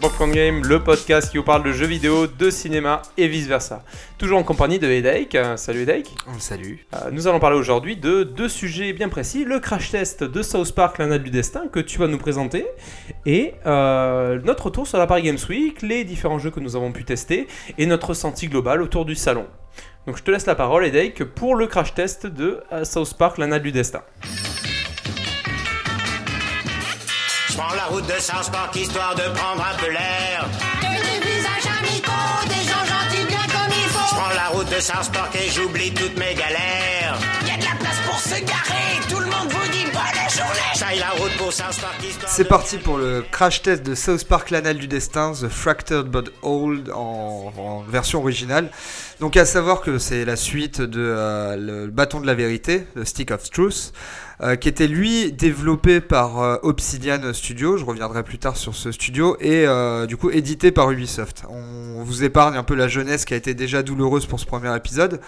sur Popcorn Game, le podcast qui vous parle de jeux vidéo, de cinéma et vice versa. Toujours en compagnie de Hedaik. Euh, Salut Hedaik. Salut. Euh, nous allons parler aujourd'hui de deux sujets bien précis le crash test de South Park, l'Anna du Destin, que tu vas nous présenter, et euh, notre retour sur la Paris Games Week, les différents jeux que nous avons pu tester, et notre ressenti global autour du salon. Donc je te laisse la parole, Hedaik, pour le crash test de euh, South Park, l'Anna du Destin. Route de Park histoire de prendre un peu l'air. Des visages amicaux, des gens gentils bien comme il Je faut. prends la route de Park et j'oublie toutes mes galères. Y a de la place pour se garer, tout le monde vous dit bonne C'est parti pour le crash test de South Park l'anal du destin, The Fractured But Old en, version originale. Donc à savoir que c'est la suite de euh, le bâton de la vérité, The Stick of Truth, euh, qui était lui développé par euh, Obsidian Studio, je reviendrai plus tard sur ce studio, et du coup édité par Ubisoft. On vous épargne un peu la jeunesse qui a été déjà douloureuse pour ce premier épisode.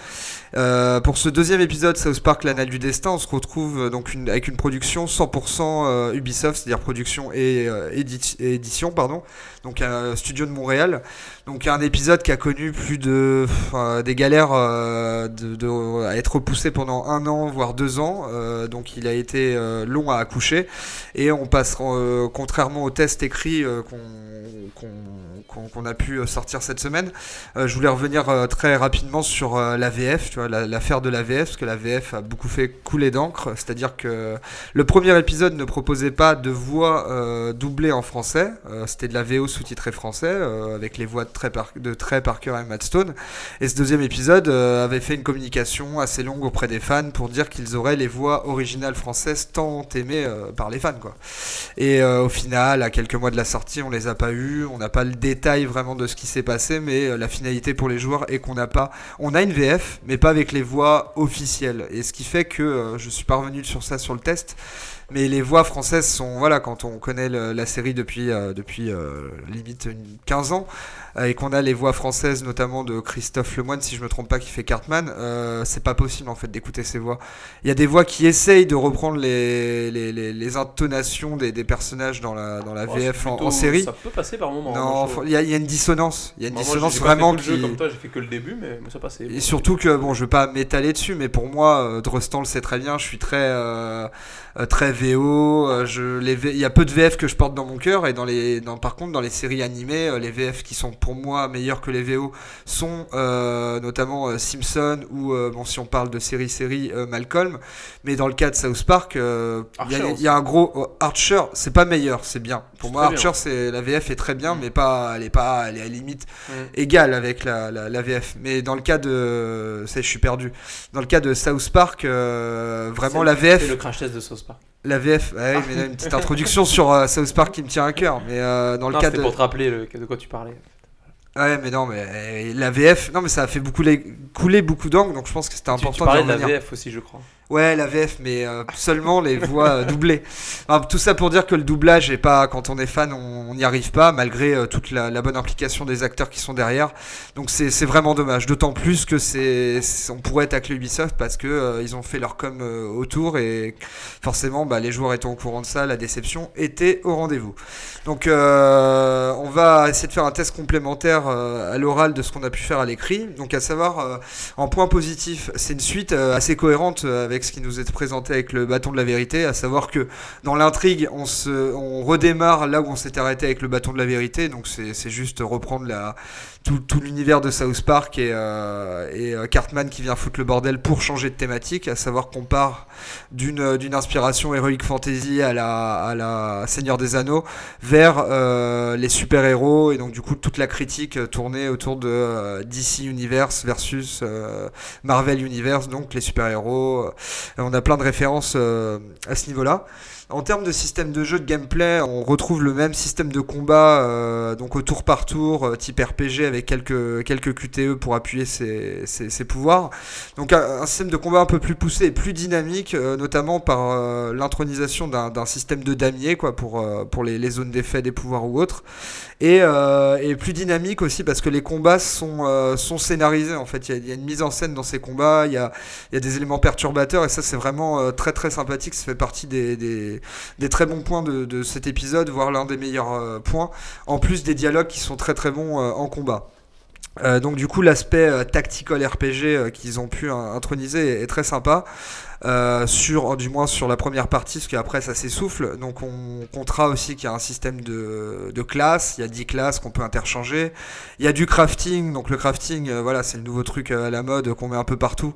Pour ce deuxième épisode, South Park, l'anal du destin, on se retrouve donc avec une production 100% euh, Ubisoft, c'est-à-dire production et, euh, édition, pardon. Donc un studio de Montréal. Donc un épisode qui a connu plus de des galères euh, à être repoussé pendant un an voire deux ans. Euh, donc il a été euh, long à accoucher et on passera euh, contrairement au test écrit euh, qu'on- qu'on- a pu euh, sortir cette semaine. Euh, je voulais revenir euh, très rapidement sur euh, la VF, tu vois, la- l'affaire de la VF, parce que la VF a beaucoup fait couler d'encre. C'est-à-dire que le premier épisode ne proposait pas de voix doublée en français. C'était de la VO sous-titrée français, avec les voix de Trey, de Trey Parker et Matt Stone. Et ce deuxième épisode avait fait une communication assez longue auprès des fans pour dire qu'ils auraient les voix originales françaises tant aimées par les fans, quoi. Et au final, à quelques mois de la sortie, on les a pas eu, on n'a pas le détail vraiment de ce qui s'est passé, mais euh, la finalité pour les joueurs est qu'on n'a pas, on a une VF, mais pas avec les voix officielles. Et ce qui fait que euh, je suis pas revenu sur ça sur le test, mais les voix françaises sont, voilà, quand on connaît la série depuis euh, depuis limite une 15 ans et qu'on a les voix françaises notamment de Christophe Lemoine, si je me trompe pas, qui fait Cartman, euh, c'est pas possible en fait d'écouter ces voix. Il y a des voix qui essayent de reprendre les, les, les, les intonations des, des personnages dans la, dans la Oh, VF en, plutôt- en série. Ça peut passer par moment. Non, je- faut- il y, y a une dissonance. Il y a une Moi, moi, dissonance vraiment qui. jeu comme toi, j'ai fait que le début, mais mais ça passait. Et surtout que, bon, je veux pas m'étaler dessus, mais pour moi, euh, Drostan le sait très bien, je suis très, euh, euh, très VO. euh, je, les V- il y a peu de VF que je porte dans mon cœur, et dans les, dans, par contre, dans les séries animées, euh, les VF qui sont pour moi meilleurs que les VO sont euh, notamment euh, Simpson ou, euh, bon, si on parle de série-série, Malcolm. Mais dans le cas de South Park, il y, a- y un gros. euh, Archer, c'est pas meilleur, c'est bien. Pour moi. Archer, c'est la VF est très bien, mais pas, elle est pas, elle est à la limite Mm. égal avec la, la, la VF. Mais dans le cas de, ça, je suis perdu. Dans le cas de South Park, vraiment la C'est VF, le crash test de South Park. la VF. ouais, mais là, une petite introduction sur euh, South Park qui me tient à cœur. Mais euh, dans le cas de, pour te rappeler le- de quoi tu parlais. Ouais, mais non, mais la VF, non, mais ça a fait beaucoup couler beaucoup d'angles, donc je pense que c'était important tu parlais de de la. VF aussi, je crois. Ouais, la VF, mais euh, seulement les voix euh, doublées. Tout ça pour dire que le doublage est pas, quand on est fan, on n'y arrive pas, malgré euh, toute la, bonne implication des acteurs qui sont derrière. Donc c'est vraiment dommage. D'autant plus que c'est, on pourrait tacler Ubisoft parce que ils ont fait leur com autour et forcément, bah, les joueurs étant au courant de ça, la déception était au rendez-vous. Donc on va essayer de faire un test complémentaire à l'oral de ce qu'on a pu faire à l'écrit. Donc à savoir, en point positif, c'est une suite assez cohérente euh, ce qui nous est présenté avec le bâton de la vérité, à savoir que dans l'intrigue, on, se, on redémarre là où on s'était arrêté avec le bâton de la vérité, donc c'est juste reprendre la, tout, tout l'univers de South Park et, euh, et euh, Cartman qui vient foutre le bordel pour changer de thématique, à savoir qu'on part d'une d'une inspiration héroïque fantasy à la, à la Seigneur des Anneaux vers euh, les super-héros et donc du coup toute la critique euh, tournée autour de euh, DC Universe versus euh, Marvel Universe, donc les super-héros. Euh, on a plein de références euh, à ce niveau-là. En termes de système de jeu, de gameplay, on retrouve le même système de combat, euh, donc au tour par tour, euh, type RPG avec quelques, quelques QTE pour appuyer ses, ses- pouvoirs. Donc un, système de combat un peu plus poussé et plus dynamique, euh, notamment par euh, l'intronisation d'un d'un système de damier quoi, pour, euh, pour les, les zones d'effet des pouvoirs ou autres. Et, euh, et plus dynamique aussi parce que les combats sont, euh, scénarisés en fait. Il y, a- une mise en scène dans ces combats, il y a, des éléments spectateurs et ça c'est vraiment euh, très très sympathique. Ça fait partie des, très bons points de, cet épisode, voire l'un des meilleurs points. En plus des dialogues qui sont très très bons en combat. Donc du coup l'aspect tactical RPG qu'ils ont pu in- introniser est très sympa. Euh, sur du moins sur la première partie parce qu'après ça s'essouffle. Donc on comptera aussi qu'il y a un système de, de classes il y a 10 classes qu'on peut interchanger. Il y a du crafting. Donc le crafting euh, voilà c'est le nouveau truc euh, à la mode qu'on met un peu partout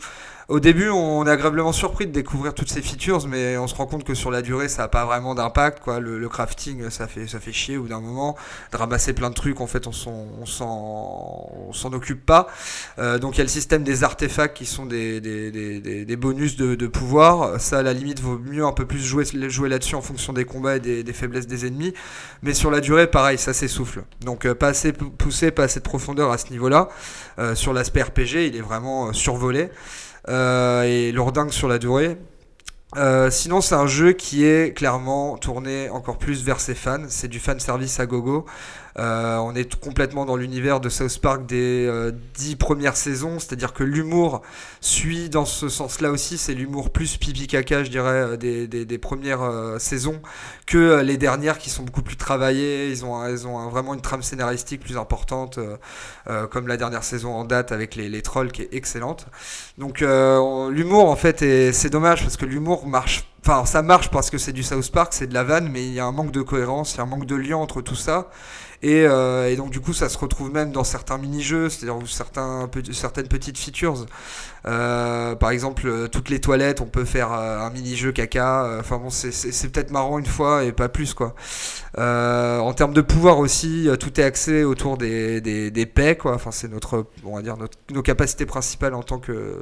au début on est agréablement surpris de découvrir toutes ces features mais on se rend compte que sur la durée ça n'a pas vraiment d'impact quoi le, le crafting ça fait ça fait chier au bout d'un moment de ramasser plein de trucs en fait on s'en on s'en on s'en occupe pas euh, donc il y a le système des artefacts qui sont des, des, des, des- bonus de, de pouvoir. Ça, à la limite, vaut mieux un peu plus jouer, jouer là-dessus en fonction des combats et des, des faiblesses des ennemis. Mais sur la durée, pareil, ça s'essouffle. Donc euh, pas assez pou- poussé, pas assez de profondeur à ce niveau-là. Euh, sur l'aspect RPG, il est vraiment euh, survolé. Euh, et lourdingue sur la durée. Euh, sinon, c'est un jeu qui est clairement tourné encore plus vers ses fans. C'est du fan service à gogo. Euh, on est complètement dans l'univers de South Park des euh, dix premières saisons, c'est-à-dire que l'humour suit dans ce sens-là aussi. C'est l'humour plus pipi caca, je dirais, euh, des, des, des premières euh, saisons que euh, les dernières qui sont beaucoup plus travaillées. Ils ont, ils ont vraiment une trame scénaristique plus importante, comme la dernière saison en date avec les, les trolls qui est excellente. Donc on- l'humour en fait, c'est dommage parce que l'humour marche. Enfin, ça marche parce que c'est du South Park, c'est de la vanne, mais il y a un manque de cohérence, il y a un manque de lien entre tout ça. Et, euh, et donc du coup, ça se retrouve même dans certains mini-jeux, c'est-à-dire certains, certaines petites features. Euh, par exemple, euh, toutes les toilettes, on peut faire euh, un mini-jeu caca. Enfin bon, c'est- peut-être marrant une fois et pas plus quoi. En termes de pouvoir aussi, tout est axé autour des, des, des paix quoi. Enfin, c'est notre, on va dire notre, nos capacités principales en tant que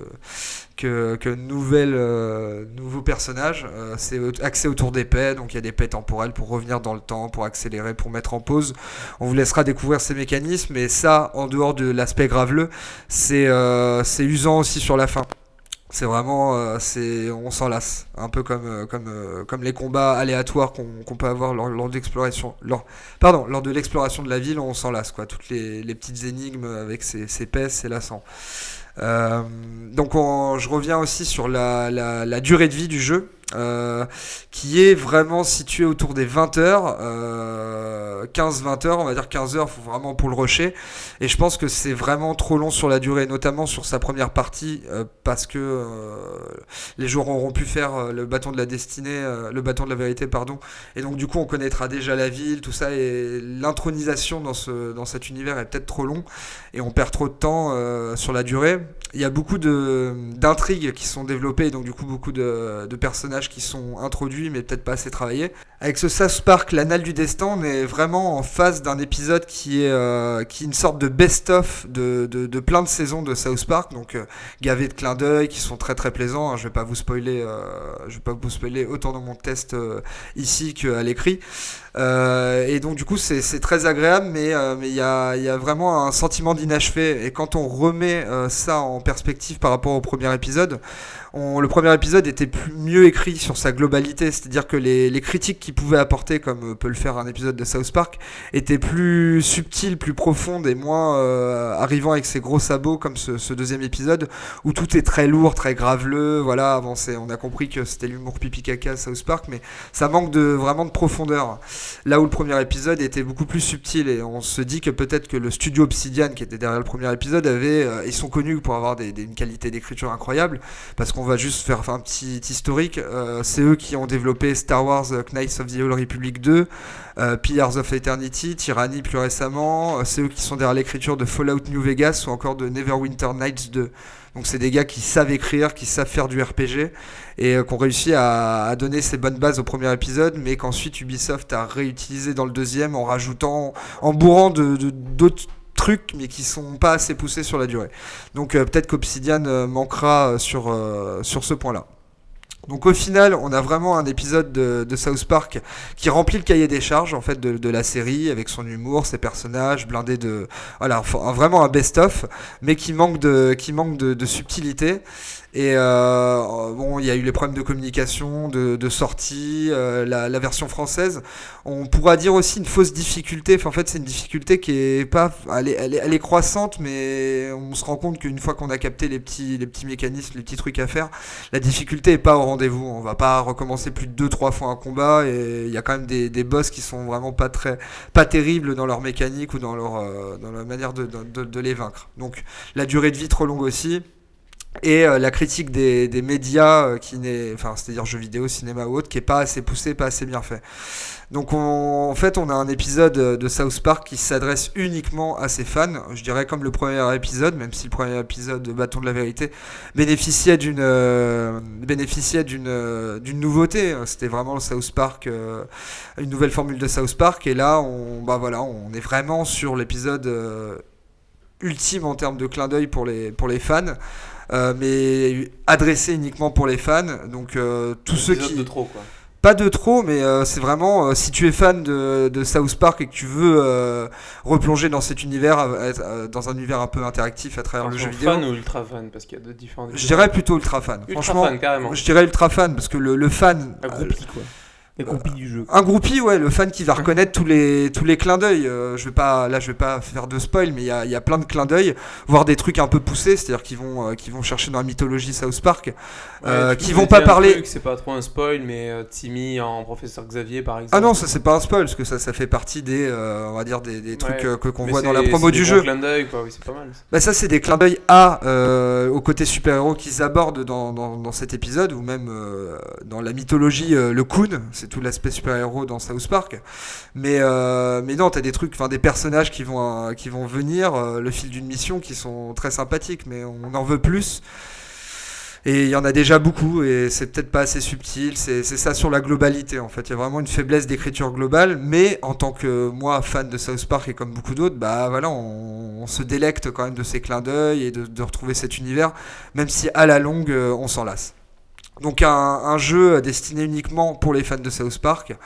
que, que nouveau personnage. C'est axé autour des paix, donc il y a des paix temporelles pour revenir dans le temps, pour accélérer, pour mettre en pause. On vous laissera découvrir ces mécanismes, et ça, en dehors de l'aspect graveleux, c'est usant aussi sur la fin. C'est vraiment, euh, c'est, on s'en lasse, un peu comme, euh, comme, euh, comme les combats aléatoires qu'on peut avoir lors, lors d'exploration, lors, pardon, lors de l'exploration de la ville, on s'en lasse quoi. Toutes les, petites énigmes avec ces, ces paix, c'est lassant. Donc on- je reviens aussi sur la, la durée de vie du jeu, euh, qui est vraiment située autour des 20 heures, euh, 15-20 heures, on va dire 15 heures, faut vraiment pour le rusher. Et je pense que c'est vraiment trop long sur la durée, notamment sur sa première partie, euh, parce que les joueurs auront pu faire le bâton de la destinée, le bâton de la vérité, pardon. Et donc du coup, on connaîtra déjà la ville, tout ça, et l'intronisation dans, ce, dans cet univers est peut-être trop long, et on perd trop de temps sur la durée. Il y a beaucoup d'intrigues qui sont développées, et donc du coup beaucoup de personnages qui sont introduits, mais peut-être pas assez travaillés. Avec ce South Park, l'anal du destin, on est vraiment en face d'un épisode qui est, euh, qui une sorte de best-of de, de, plein de saisons de South Park, donc euh, gavé de clins d'œil qui sont très très plaisants. hein. Je vais pas vous spoiler, euh, je vais pas vous spoiler autant dans mon test euh, ici qu'à l'écrit. Et donc du coup c'est très agréable, mais mais il y a, y a vraiment un sentiment d'inachevé. Et quand on remet ça en perspective par rapport au premier épisode, le premier épisode était plus, mieux écrit sur sa globalité, c'est-à-dire que les, les critiques qu'il pouvait apporter, comme euh, peut le faire un épisode de South Park, étaient plus subtiles, plus profondes et moins euh, arrivant avec ses gros sabots comme ce, deuxième épisode où tout est très lourd, très graveleux. Voilà, avant on a compris que c'était l'humour pipi caca South Park, mais ça manque de vraiment de profondeur. Là où le premier épisode était beaucoup plus subtil et on se dit que peut-être que le studio Obsidian qui était derrière le premier épisode avait, euh, ils sont connus pour avoir des- une qualité d'écriture incroyable parce qu'on va juste faire un petit historique. Euh, c'est eux qui ont développé Star Wars euh, Knights of the Old Republic 2, euh, Pillars of Eternity, Tyranny plus récemment. C'est eux qui sont derrière l'écriture de Fallout New Vegas ou encore de Neverwinter Nights 2. Donc c'est des gars qui savent écrire, qui savent faire du RPG et euh, qui ont réussi à, donner ces bonnes bases au premier épisode, mais qu'ensuite Ubisoft a réutilisé dans le deuxième en rajoutant, en bourrant de- d'autres trucs mais qui sont pas assez poussés sur la durée. Donc euh, peut-être qu'Obsidian euh, manquera euh, sur, sur ce point-là. Donc au final, on a vraiment un épisode de, South Park qui remplit le cahier des charges en fait de, la série avec son humour, ses personnages blindés de voilà vraiment un best-of, mais qui manque de qui manque de, subtilité. Et euh, bon, il y a eu les problèmes de communication, de, sortie, euh, la, version française. On pourra dire aussi une fausse difficulté. Enfin, en fait, c'est une difficulté qui est pas, elle est, elle est, croissante, mais on se rend compte qu'une fois qu'on a capté les petits, les petits mécanismes, les petits trucs à faire, la difficulté est pas au rendez-vous. On va pas recommencer plus de deux, trois fois un combat. Et il y a quand même des, boss qui sont vraiment pas très, pas terribles dans leur mécanique ou dans leur, euh, dans la manière de, les vaincre. Donc, la durée de vie trop longue aussi et euh, la critique des, médias euh, qui n'est enfin c'est-à-dire jeux vidéo cinéma ou autre qui est pas assez poussé pas assez bien fait donc on- en fait on a un épisode euh, de South Park qui s'adresse uniquement à ses fans je dirais comme le premier épisode même si le premier épisode de Bâton de la vérité bénéficiait d'une euh, bénéficiait d'une euh, d'une nouveauté c'était vraiment le South Park euh, une nouvelle formule de South Park et là on bah voilà on est vraiment sur l'épisode ultime en termes de clin d'œil pour les pour les fans mais adressé uniquement pour les fans. Donc tous ceux qui de trop quoi. Pas de trop, mais euh, c'est vraiment euh, si tu es fan de, de South Park et que tu veux euh, replonger dans cet univers, dans un univers un peu interactif à travers le jeu vidéo. fan ou ultra fan parce qu'il y a deux différents. Je dirais plutôt ultra fan. ultra Franchement, fan carrément. je dirais ultra fan parce que le, le fan, Un groupie quoi. Les groupies du jeu. un groupie, ouais, le fan qui va reconnaître tous les tous les clins d'œil. Euh, je vais pas, là, je vais pas faire de spoil, mais il y a, y a plein de clins d'œil, voire des trucs un peu poussés, c'est-à-dire qu'ils vont euh, qu'ils vont chercher dans la mythologie South Park, euh, Ouais, tu qui vont as pas parler. C'est pas trop un spoil, mais euh, Timmy en professeur Xavier par exemple. Ah non, ça c'est pas un spoil, parce que ça, ça fait partie des, euh, on va dire des, des trucs Ouais. euh, que qu'on voit dans la promo du des jeu. clins d'œil, quoi. Oui, c'est pas mal. ça. Bah ça c'est des clins d'œil à euh, au côté super-héros qu'ils abordent dans, dans, dans cet épisode ou même euh, dans la mythologie euh, le Coon, c'est tout l'aspect super-héros dans South Park. Mais euh, mais non, t'as des trucs enfin des personnages qui vont euh, qui vont venir euh, le fil d'une mission qui sont très sympathiques mais on en veut plus. Et il y en a déjà beaucoup et c'est peut-être pas assez subtil, c'est ça sur la globalité en fait. Il y a vraiment une faiblesse d'écriture globale, mais en tant que moi fan de South Park et comme beaucoup d'autres, bah voilà, on, se délecte quand même de ces clins d'œil et de, retrouver cet univers, même si à la longue on s'en lasse. Donc un, un jeu destiné uniquement pour les fans de South Park,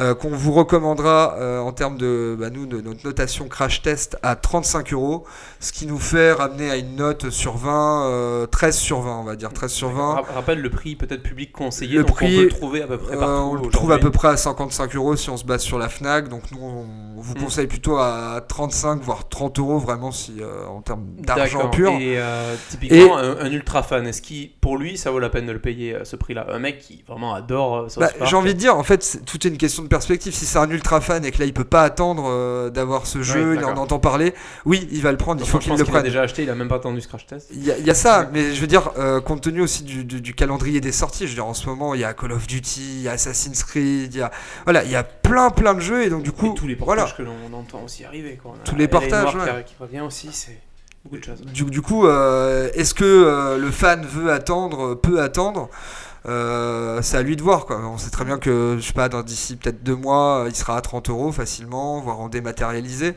euh, qu'on vous recommandera euh, en termes de, bah, nous, de notre notation crash test à 35 euros, ce qui nous fait ramener à une note sur 20, euh, 13 sur 20 on va dire, 13 sur 20. Ra- Rappelle le prix peut-être public conseillé. Le donc prix, on peut le trouver à peu près Euh, partout. on le trouve à peu près à 55 euros si on se base sur la Fnac. Donc nous, on vous Mm. conseille plutôt à 35 voire 30 euros vraiment si euh, en termes d'argent pur. Et euh, typiquement, un, un ultra fan, est-ce qu'il, pour lui, ça vaut la peine de le payer? À ce prix-là Un mec qui vraiment adore euh, South Bah, Park. J'ai envie de dire, en fait, c'est- tout est une question de perspective. Si c'est un ultra fan et que là, il peut pas attendre euh, d'avoir ce jeu, il en entend parler, oui, il va le prendre. Il faut qu'il le qu'il a prenne. déjà acheté, il a même pas attendu ce crash test. Il y, a- il y a ça, mais je veux dire, euh, compte tenu aussi du, du- du calendrier des sorties, je veux dire, en ce moment, il y a Call of Duty, il y a Assassin's Creed, il y a, voilà, il y a plein, plein de jeux, et donc du coup, et tous les voilà. portages que l'on entend aussi arriver. Quoi. A Tous les qui ouais. qui revient aussi, c'est beaucoup de choses. Du, du coup, euh, est-ce que euh, le fan veut attendre, peut attendre Euh, C'est à lui de voir. Quoi. On sait très bien que, je sais pas, dans d'ici peut-être deux mois, euh, il sera à 30 euros facilement, voire en dématérialisé.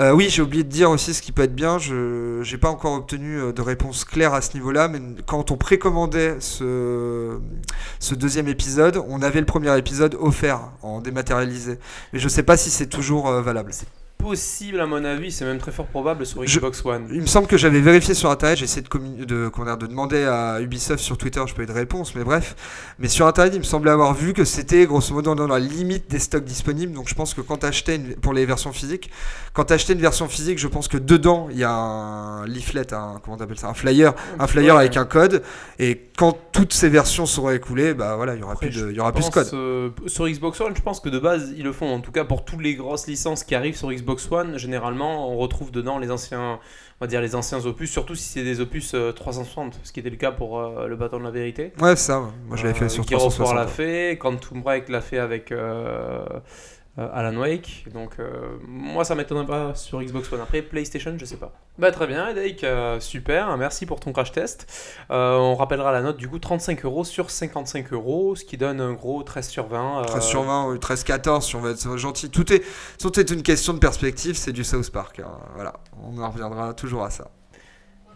Euh, oui, j'ai oublié de dire aussi ce qui peut être bien. Je n'ai pas encore obtenu euh, de réponse claire à ce niveau-là, mais quand on précommandait ce, ce deuxième épisode, on avait le premier épisode offert en dématérialisé. Mais je sais pas si c'est toujours euh, valable. Possible, à mon avis, c'est même très fort probable sur Je- Xbox One. Il me semble que j'avais vérifié sur internet, j'ai essayé de, commu- de, comment dire, de demander à Ubisoft sur Twitter, je peux eu de réponse, mais bref. Mais sur internet, il me semblait avoir vu que c'était grosso modo dans la limite des stocks disponibles. Donc je pense que quand t'achetais une, pour les versions physiques, quand t'achetais une version physique, je pense que dedans il y a un leaflet, un, comment t'appelles ça, un flyer, un flyer Ouais. avec un code. Et quand toutes ces versions seront écoulées, bah voilà, il y aura Après, plus de, il y aura plus de code. euh, sur Xbox One, je pense que de base, ils le font. En tout cas, pour toutes les grosses licences qui arrivent sur Xbox One, généralement, on retrouve dedans les anciens, on va dire les anciens opus, surtout si c'est des opus euh, 360, ce qui était le cas pour euh, le bâton de la vérité. Ouais, c'est ça. Moi je l'avais fait Euh, sur Gears of War 360. l'a fait, Quantum Break l'a fait avec euh, euh, Alan Wake. Donc euh, moi ça m'étonnerait pas sur Xbox One. Après PlayStation, je sais pas. Bah très bien, Edaik, euh, super, merci pour ton crash test. Euh, on rappellera la note du coup 35 euros sur 55 euros, ce qui donne un gros 13 sur 20. euh, 13 sur 20 ou 13-14 si on veut être gentil. Tout est, tout est une question de perspective, c'est du South Park. hein. Voilà, on en reviendra toujours à ça.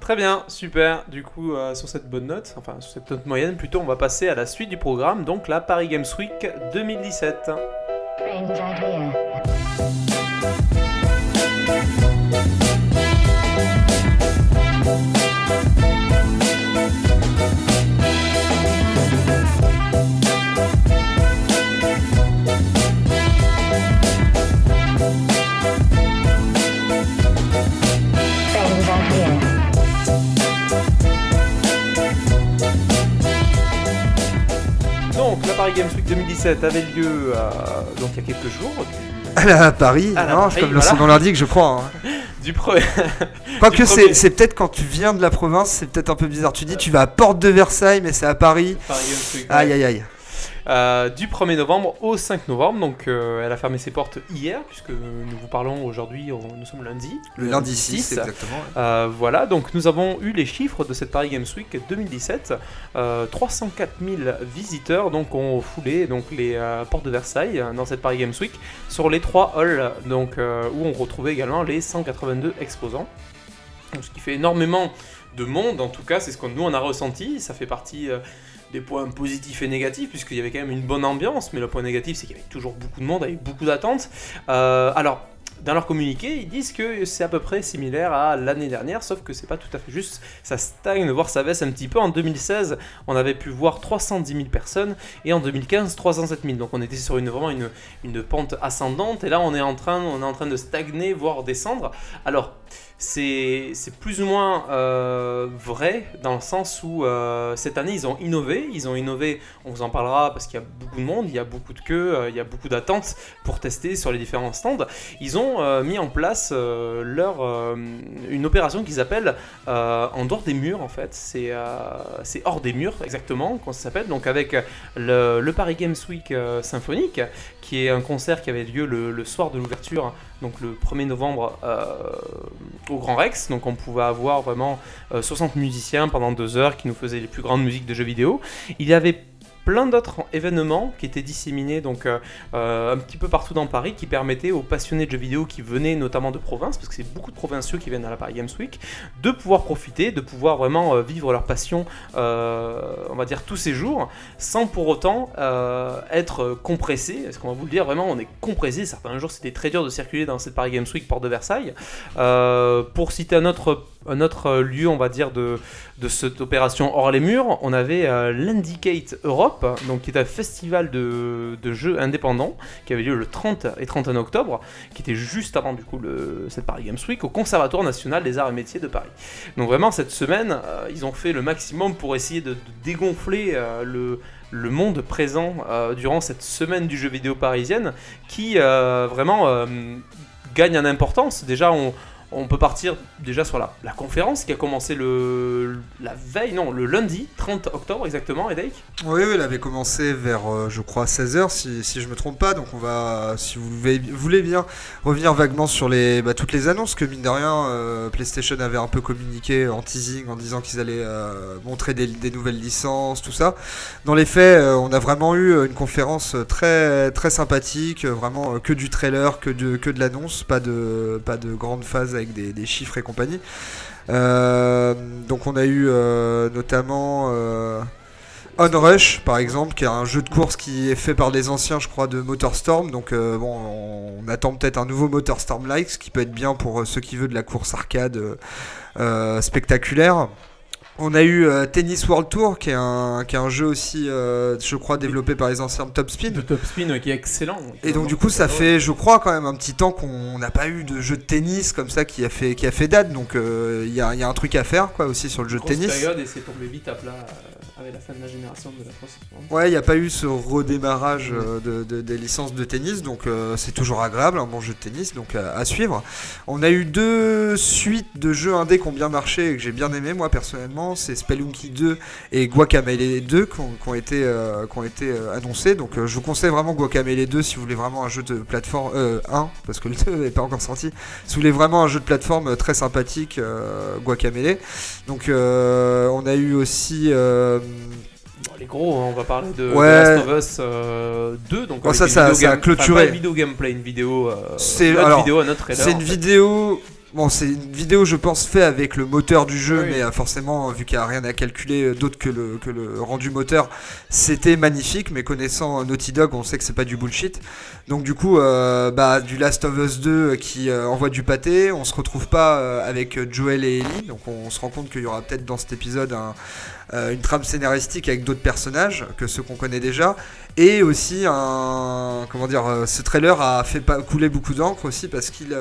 Très bien, super. Du coup, euh, sur cette bonne note, enfin sur cette note moyenne plutôt, on va passer à la suite du programme, donc la Paris Games Week 2017. Strange idea. Paris Games Week 2017 avait lieu euh, donc il y a quelques jours. À Paris, À la non, Paris, comme le son nom l'indique, je crois. hein. Du premier. Quoique c'est c'est peut-être quand tu viens de la province, c'est peut-être un peu bizarre. Tu dis tu vas à Porte de Versailles, mais c'est à Paris. Paris Games Week. Aïe aïe aïe. Euh, du 1er novembre au 5 novembre. Donc, euh, elle a fermé ses portes hier, puisque nous vous parlons aujourd'hui, nous sommes lundi. Le lundi 6, exactement. Euh, voilà, donc nous avons eu les chiffres de cette Paris Games Week 2017. Euh, 304 000 visiteurs donc ont foulé donc les portes de Versailles dans cette Paris Games Week sur les trois halls donc où on retrouvait également les 182 exposants. Donc, ce qui fait énormément de monde, en tout cas, c'est ce que nous on a ressenti. Ça fait partie des points positifs et négatifs, puisqu'il y avait quand même une bonne ambiance, mais le point négatif, c'est qu'il y avait toujours beaucoup de monde, avec beaucoup d'attentes. Euh, alors, dans leur communiqué, ils disent que c'est à peu près similaire à l'année dernière, sauf que c'est pas tout à fait juste. Ça stagne, voire ça baisse un petit peu. En 2016, on avait pu voir 310 000 personnes, et en 2015, 307 000. Donc on était sur une, vraiment une, pente ascendante, et là on est en train de stagner, voire descendre. Alors, c'est plus ou moins euh, vrai dans le sens où euh, cette année ils ont innové. Ils ont innové, on vous en parlera parce qu'il y a beaucoup de monde, il y a beaucoup de queues, euh, il y a beaucoup d'attentes pour tester sur les différents stands. Ils ont mis en place leur, une opération qu'ils appellent en dehors des murs en fait. C'est hors des murs exactement, ça s'appelle. Donc avec le, Paris Games Week symphonique qui est un concert qui avait lieu le, soir de l'ouverture, donc le 1er novembre euh, au Grand Rex. Donc on pouvait avoir vraiment euh, 60 musiciens pendant deux heures qui nous faisaient les plus grandes musiques de jeux vidéo. Il y avait plein d'autres événements qui étaient disséminés donc euh, euh, un petit peu partout dans Paris qui permettaient aux passionnés de jeux vidéo qui venaient notamment de province parce que c'est beaucoup de provinciaux qui viennent à la Paris Games Week de pouvoir profiter de pouvoir vraiment euh, vivre leur passion on va dire tous ces jours sans pour autant être compressé. Est-ce qu'on va vous le dire? Vraiment on est compressé. Certains jours c'était très dur de circuler dans cette Paris Games Week porte de Versailles. Pour citer un autre un autre lieu, on va dire, de, de cette opération hors les murs, on avait euh, l'Indicate Europe, donc qui est un festival de, de jeux indépendants qui avait lieu le 30 et 31 octobre, qui était juste avant du coup cette Paris Games Week au Conservatoire national des arts et métiers de Paris. Donc vraiment cette semaine, euh, ils ont fait le maximum pour essayer de, dégonfler euh, le le monde présent euh, durant cette semaine du jeu vidéo parisienne qui euh, vraiment euh, gagne en importance. Déjà, on, on peut partir déjà sur la, la conférence qui a commencé le, la veille, non, le lundi 30 octobre exactement, Edek Oui, elle avait commencé vers, euh, je crois, 16h, si, si je me trompe pas. Donc, on va, si vous voulez, bien, revenir vaguement sur les, bah, toutes les annonces que, mine de rien, euh, PlayStation avait un peu communiqué en teasing, en disant qu'ils allaient euh, montrer des, nouvelles licences, tout ça. Dans les faits, on a vraiment eu une conférence très, très sympathique, vraiment que du trailer, que de, que de l'annonce, pas de, pas de grande phase avec des, chiffres et compagnie. Euh, donc, on a eu euh, notamment. euh, Onrush par exemple, qui est un jeu de course qui est fait par des anciens, je crois, de Motorstorm. Donc euh, bon, on attend peut-être un nouveau Motorstorm-like, ce qui peut être bien pour ceux qui veulent de la course arcade spectaculaire. On a eu euh, Tennis World Tour, qui est un, qui est un jeu aussi, euh, je crois, développé par les anciens de Top Spin. de Top Spin ouais, qui est excellent. Et donc du coup ça fait je crois quand même un petit temps qu'on n'a pas eu de jeu de tennis comme ça qui a fait, qui a fait date donc euh, il y, a, il y a un truc à faire quoi aussi sur le jeu de tennis. période et c'est tombé vite à plat avec la fin de la génération de la France. Ouais il n'y a pas eu ce redémarrage euh, de, de- des licences de tennis donc euh, c'est toujours agréable un bon jeu de tennis donc euh, à suivre. On a eu deux suites de jeux indés qui ont bien marché et que j'ai bien aimé moi personnellement. C'est Spelunky 2 et Guacamelee 2 qui ont, qui ont été, euh, qui ont été annoncés. Donc euh, je vous conseille vraiment Guacamelee 2 si vous voulez vraiment un jeu de plateforme euh, 1 parce que le 2 n'est pas encore sorti. Si vous voulez vraiment un jeu de plateforme très sympathique Guacamelee donc on a eu aussi euh, Bon, les gros, hein, on va parler de, de Ouais. Last of Us euh, 2. Donc Bon, avec ça, ça- ça a clôturé. enfin, pas une vidéo gameplay, une vidéo. Euh, C'est- notre alors, vidéo, autre trailer. c'est une vidéo Bon, c'est une vidéo, je pense, faite avec le moteur du jeu, Oui. mais euh, forcément, vu qu'il n'y a rien à calculer euh, d'autre que le, que le rendu moteur, c'était magnifique. Mais connaissant euh, Naughty Dog, on sait que c'est pas du bullshit. Donc, du coup, euh, bah, du Last of Us 2 qui euh, envoie du pâté, on se retrouve pas euh, avec euh, Joel et Ellie. Donc, on se rend compte qu'il y aura peut-être dans cet épisode un, euh, une trame scénaristique avec d'autres personnages que ceux qu'on connaît déjà. Et aussi, un, comment dire, euh, ce trailer a fait couler beaucoup d'encre aussi parce qu'il.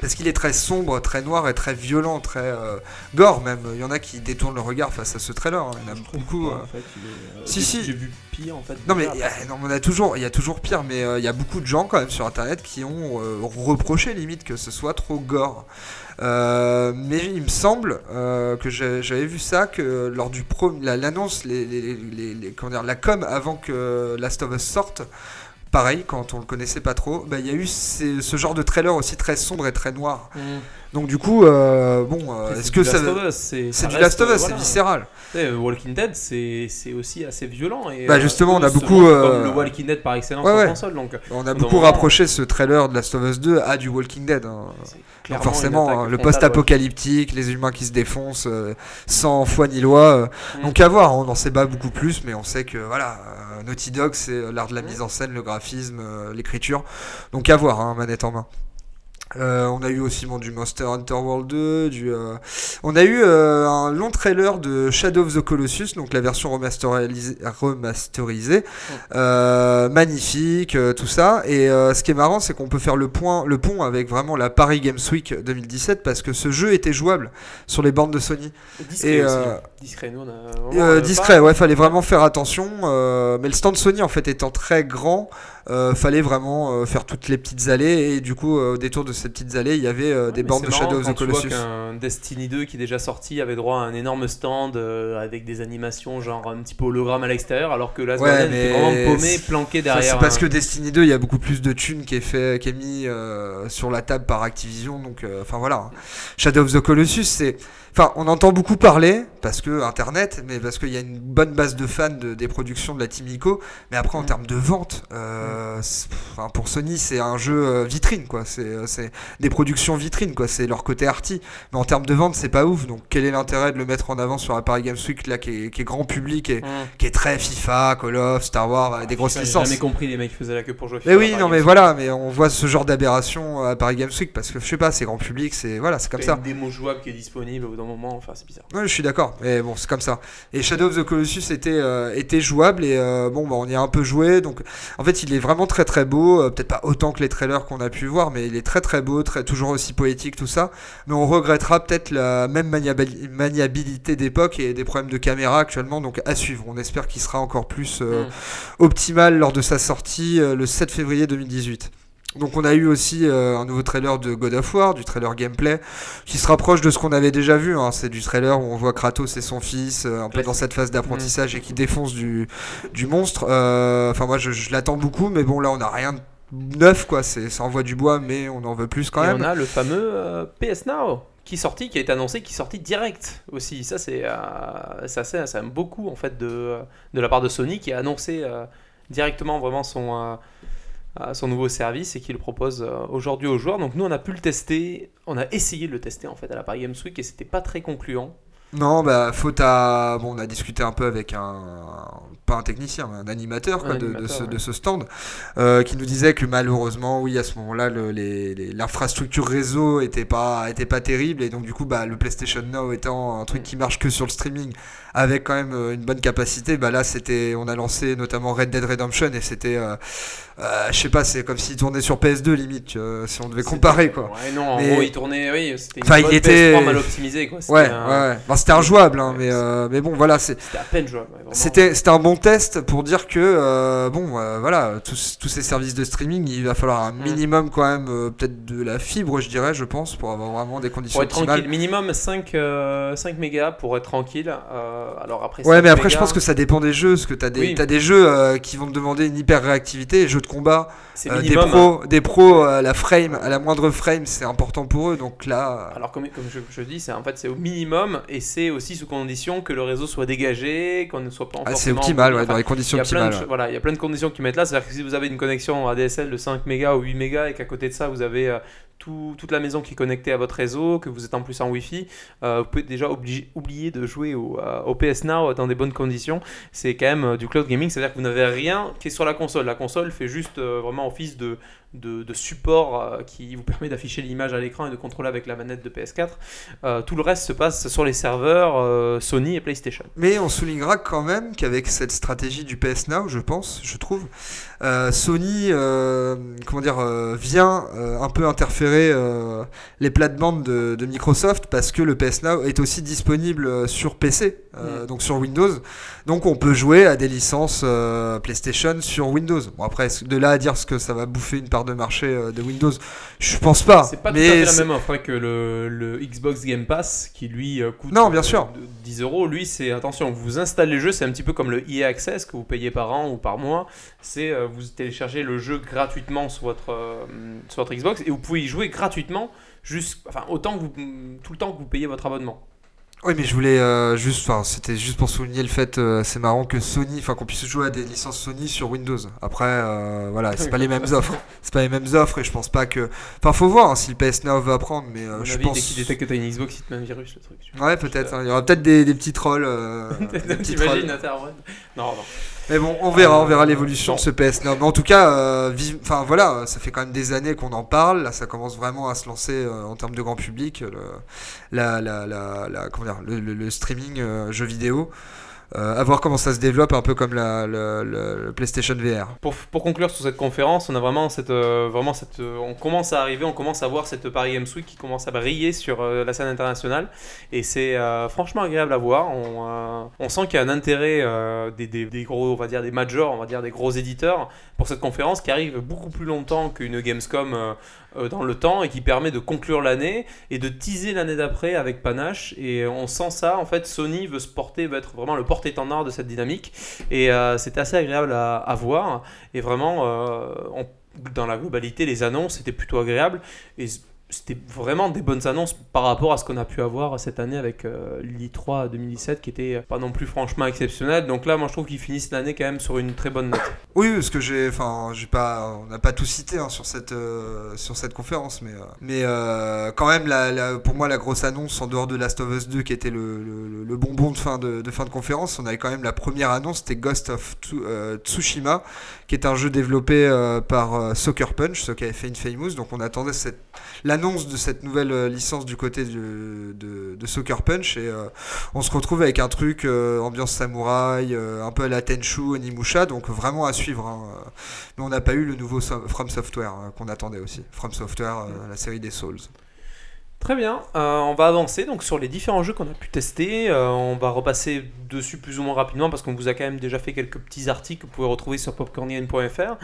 Parce qu'il est très sombre, très noir et très violent, très euh, gore même. Il y en a qui détournent le regard face à ce trailer. hein. Il y en a beaucoup. En fait, il est, euh, Si, si. J'ai vu pire en fait. Non mais il y a- non, on a toujours, il y a toujours pire, mais euh, il y a beaucoup de gens quand même sur internet qui ont reproché limite que ce soit trop gore. Mais il me semble que j'avais vu ça que lors du l'annonce, les, les, les- les- comment dire, la com avant que Last of Us sorte. Pareil, quand on le connaissait pas trop, bah, il y a eu ces- ce genre de trailer aussi très sombre et très noir. Mm. Donc du coup, euh, bon, euh, C'est est-ce du que ça, Last of Us, c'est c'est du Last of euh, Us, c'est voilà. viscéral. Euh, Walking Dead, c'est c'est aussi assez violent. Et, Bah, euh, justement, on a beaucoup, euh, Comme le Walking Dead par excellence ouais, en ouais. console. Donc, On a Au beaucoup rapproché ce trailer de Last of Us 2 à du Walking Dead. hein. Donc forcément, hein, le post-apocalyptique, les humains qui se défoncent euh, sans foi ni loi. euh. Donc à voir, on n'en sait pas beaucoup plus, mais on sait que voilà, euh, Naughty Dog, c'est euh, l'art de la mise en scène, le graphisme, l'écriture. Donc à voir, hein, manette en main. Euh, on a eu aussi bon, du Monster Hunter World 2, du, euh, on a eu euh, un long trailer de Shadow of the Colossus, donc la version remasterisée, remasterisée magnifique, tout ça. Et ce qui est marrant, c'est qu'on peut faire le, point, le pont avec vraiment la Paris Games Week 2017 parce que ce jeu était jouable sur les bandes de Sony. Discret Et, aussi. Discret, nous on a discret, pas- ouais, fallait vraiment faire attention. mais le stand Sony, en fait, étant très grand, euh, fallait vraiment euh, faire toutes les petites allées. Et du coup, euh, au détour de ces petites allées, il y avait euh, Ouais, des c'est de Shadow of the tu vois Colossus. qu'un Destiny 2 qui est déjà sorti avait droit à un énorme stand euh, avec des animations genre un petit peu hologramme à l'extérieur alors que Last Ouais, Guardian était vraiment paumé, planqué derrière. c'est parce que Destiny 2, il y a beaucoup plus de thunes qui est, fait, qui est mis euh, sur la table par Activision. Donc, euh, enfin voilà. hein. Shadow of the Colossus, c'est. Enfin, on entend beaucoup parler parce que Internet, mais parce qu'il y a une bonne base de fans de- des productions de la Team Ico. Mais après, en termes de vente, euh, enfin, pour Sony, c'est un jeu euh, vitrine, quoi. C'est euh, c'est des productions vitrines, quoi. C'est leur côté arty. Mais en termes de vente, c'est pas ouf. Donc, quel est l'intérêt de le mettre en avant sur la Paris Games Week, là, qui est, qui est grand public et Mmh. qui est très FIFA, Call of, Star Wars, avec des grosses Putain, J'ai licences jamais compris les mecs qui faisaient la queue pour jouer. mais FIFA, oui, par non, mais voilà, mais on voit ce genre d'aberration à Paris Games Week parce que je sais pas, c'est grand public, c'est voilà, c'est comme ça. une démo jouable qui est disponible au bout moment, enfin c'est bizarre. Ouais, je suis d'accord, mais bon, c'est comme ça. Et Shadow of the Colossus était, euh, était jouable et euh, bon, bah, on y a un peu joué. Donc, en fait, il est vraiment très très beau. euh, Peut-être pas autant que les trailers qu'on a pu voir, mais il est très très beau, très, toujours aussi poétique, tout ça. Mais on regrettera peut-être la même maniabili- maniabilité d'époque et des problèmes de caméra actuellement. Donc, à suivre. On espère qu'il sera encore plus Mm. optimal lors de sa sortie le 7 février 2018. Donc on a eu aussi euh, un nouveau trailer de God of War, du trailer gameplay, qui se rapproche de ce qu'on avait déjà vu. hein. C'est du trailer où on voit Kratos et son fils euh, un peu dans cette phase d'apprentissage et qui défonce du, du monstre. Euh, Enfin moi je, je l'attends beaucoup, mais bon là on n'a rien de neuf quoi. C'est ça envoie du bois, mais on en veut plus quand Et même. on a le fameux euh, PS Now qui est sorti, qui a été annoncé, qui est sorti direct aussi. Ça c'est euh, c'est ça aime beaucoup en fait de, de la part de Sony qui a annoncé euh, directement vraiment son, son nouveau service et qui le propose euh, aujourd'hui aux joueurs. Donc nous on a pu le tester, on a essayé de le tester en fait à la Paris Games Week et c'était pas très concluant. Non, bah faute à. Bon, on a discuté un peu avec un. Pas un technicien, mais un animateur, quoi, Un de, ce, ouais. de ce stand, euh, qui nous disait que malheureusement, oui, à ce moment-là, le- les- les- l'infrastructure réseau était pas, était pas terrible, et donc du coup, bah, le PlayStation Now étant un truc qui marche que sur le streaming, avec quand même euh, une bonne capacité, bah là, c'était. On a lancé notamment Red Dead Redemption, et c'était. euh, euh, je sais pas, c'est comme s'il tournait sur PS2 limite, si on devait comparer, quoi. Ouais, non, en Mais- gros il tournait, oui, c'était une Enfin, il était- PS3 mal optimisée quoi. Ouais, ouais, un- ouais. C'était injouable, hein, mais, euh, mais bon, voilà. C'était à peine jouable. ouais, vraiment. C'était c'était un bon test pour dire que euh, bon euh, voilà tous, tous ces services de streaming il va falloir un Mm. minimum quand même peut-être de la fibre je dirais je pense pour avoir vraiment des conditions Pour être optimales. tranquille, minimum 5, euh, 5 mégas pour être tranquille. Alors après, Ouais 5 mais après je pense que ça dépend des jeux parce que t'as des Oui. des jeux qui vont te demander une hyper réactivité jeux de combat euh, des hein. pros des pros à la frame à la moindre frame c'est important pour eux donc là Alors comme, comme je, je dis, c'est en fait c'est au minimum et c'est aussi sous condition que le réseau soit dégagé, qu'on ne soit pas ah, c'est forcément- optimal ouais, enfin, dans les il conditions y a plein de optimales. ouais. voilà, il y a plein de conditions qui mettent là, c'est-à-dire que si vous avez une connexion ADSL de 5 mégas ou 8 mégas et qu'à côté de ça vous avez euh, tout- toute la maison qui est connectée à votre réseau, que vous êtes en plus en Wi-Fi, euh, vous pouvez déjà oublier de jouer au, euh, PS Now dans des bonnes conditions. C'est quand même euh, du cloud gaming, c'est-à-dire que vous n'avez rien qui est sur la console. La console fait juste vraiment office de, de, support qui vous permet d'afficher l'image à l'écran et de contrôler avec la manette de PS4. Euh, tout le reste se passe sur les serveurs Sony et PlayStation. Mais on soulignera quand même qu'avec cette stratégie du PS Now, je pense, je trouve, euh, Sony, euh, comment dire, euh, vient un peu interférer les plates-bandes de, de Microsoft parce que le PS Now est aussi disponible sur PC, Mm. donc sur Windows. Donc on peut jouer à des licences PlayStation sur Windows. Bon après, de là à dire ce que ça va bouffer une part de marché de Windows, je pense pas. C'est pas mais tout à fait la même offre hein, que le, le Xbox Game Pass qui lui coûte Non, bien sûr. de- 10 euros. Lui, c'est attention, vous installez le jeu, c'est un petit peu comme le EA Access que vous payez par an ou par mois. C'est vous téléchargez le jeu gratuitement sur votre, euh, sur votre Xbox et vous pouvez y jouer gratuitement juste, enfin, autant que vous, tout le temps que vous payez votre abonnement. Oui, mais je voulais euh, juste, enfin, c'était juste pour souligner le fait, euh, c'est marrant que Sony, enfin, qu'on puisse jouer à des licences Sony sur Windows. Après, euh, voilà, c'est pas les mêmes offres. C'est pas les mêmes offres et je pense pas que, enfin, faut voir hein, si le PS Now va apprendre, mais je avis, pense. dès qu'il détecte que t'as une Xbox, il te met un virus, le truc. Ouais, peut-être. hein, Il y aura peut-être des, des petits trolls. des petits trolls. Non, non. Mais bon, on verra, on verra Euh, l'évolution de ce PS Now. Mais en tout cas, euh, vive- enfin voilà, ça fait quand même des années qu'on en parle. Là, ça commence vraiment à se lancer euh, en termes de grand public. Le, la, la, la, la- comment dire, le, le- le streaming euh, jeux vidéo. Euh, à voir comment ça se développe, un peu comme la, PlayStation VR. Pour, pour conclure sur cette conférence, on a vraiment cette, euh, vraiment cette, euh, on commence à arriver, on commence à voir cette Paris Games Week qui commence à briller sur la scène internationale, et c'est franchement agréable à voir. On, on sent qu'il y a un intérêt des, des- des gros, on va dire des majors, on va dire des gros éditeurs pour cette conférence qui arrive beaucoup plus longtemps qu'une Gamescom dans le temps et qui permet de conclure l'année et de teaser l'année d'après avec panache. Et on sent ça. En fait, Sony veut se porter, veut être vraiment le porte-étendard de cette dynamique. Et euh, c'était assez agréable à, voir. Et vraiment, euh, dans la globalité, les annonces c'était plutôt agréable. Et c'était vraiment des bonnes annonces par rapport à ce qu'on a pu avoir cette année avec euh, l'I3 2017 qui était pas non plus franchement exceptionnel. Donc là, moi je trouve qu'ils finissent l'année quand même sur une très bonne note. Oui, parce que j'ai, enfin, j'ai pas, on n'a pas tout cité hein, sur cette euh, sur cette conférence, mais euh, mais euh, quand même, la, pour moi, la grosse annonce en dehors de Last of Us 2, qui était le, le, bonbon de fin de, fin de conférence, on avait quand même la première annonce, c'était Ghost of Tsu- Tsushima, qui est un jeu développé par Soccer Punch, ceux qui avaient fait Infamous. Donc on attendait cette de cette nouvelle euh, licence du côté de, de, Soccer Punch et euh, on se retrouve avec un truc euh, ambiance samouraï, un peu à la Tenchu, Onimusha, donc vraiment à suivre. hein. Mais on n'a pas eu le nouveau From Software qu'on attendait aussi. From Software, la série des Souls. Très bien, Euh, on va avancer donc sur les différents jeux qu'on a pu tester. Euh, on va repasser dessus plus ou moins rapidement parce qu'on vous a quand même déjà fait quelques petits articles que vous pouvez retrouver sur popcornienne.fr.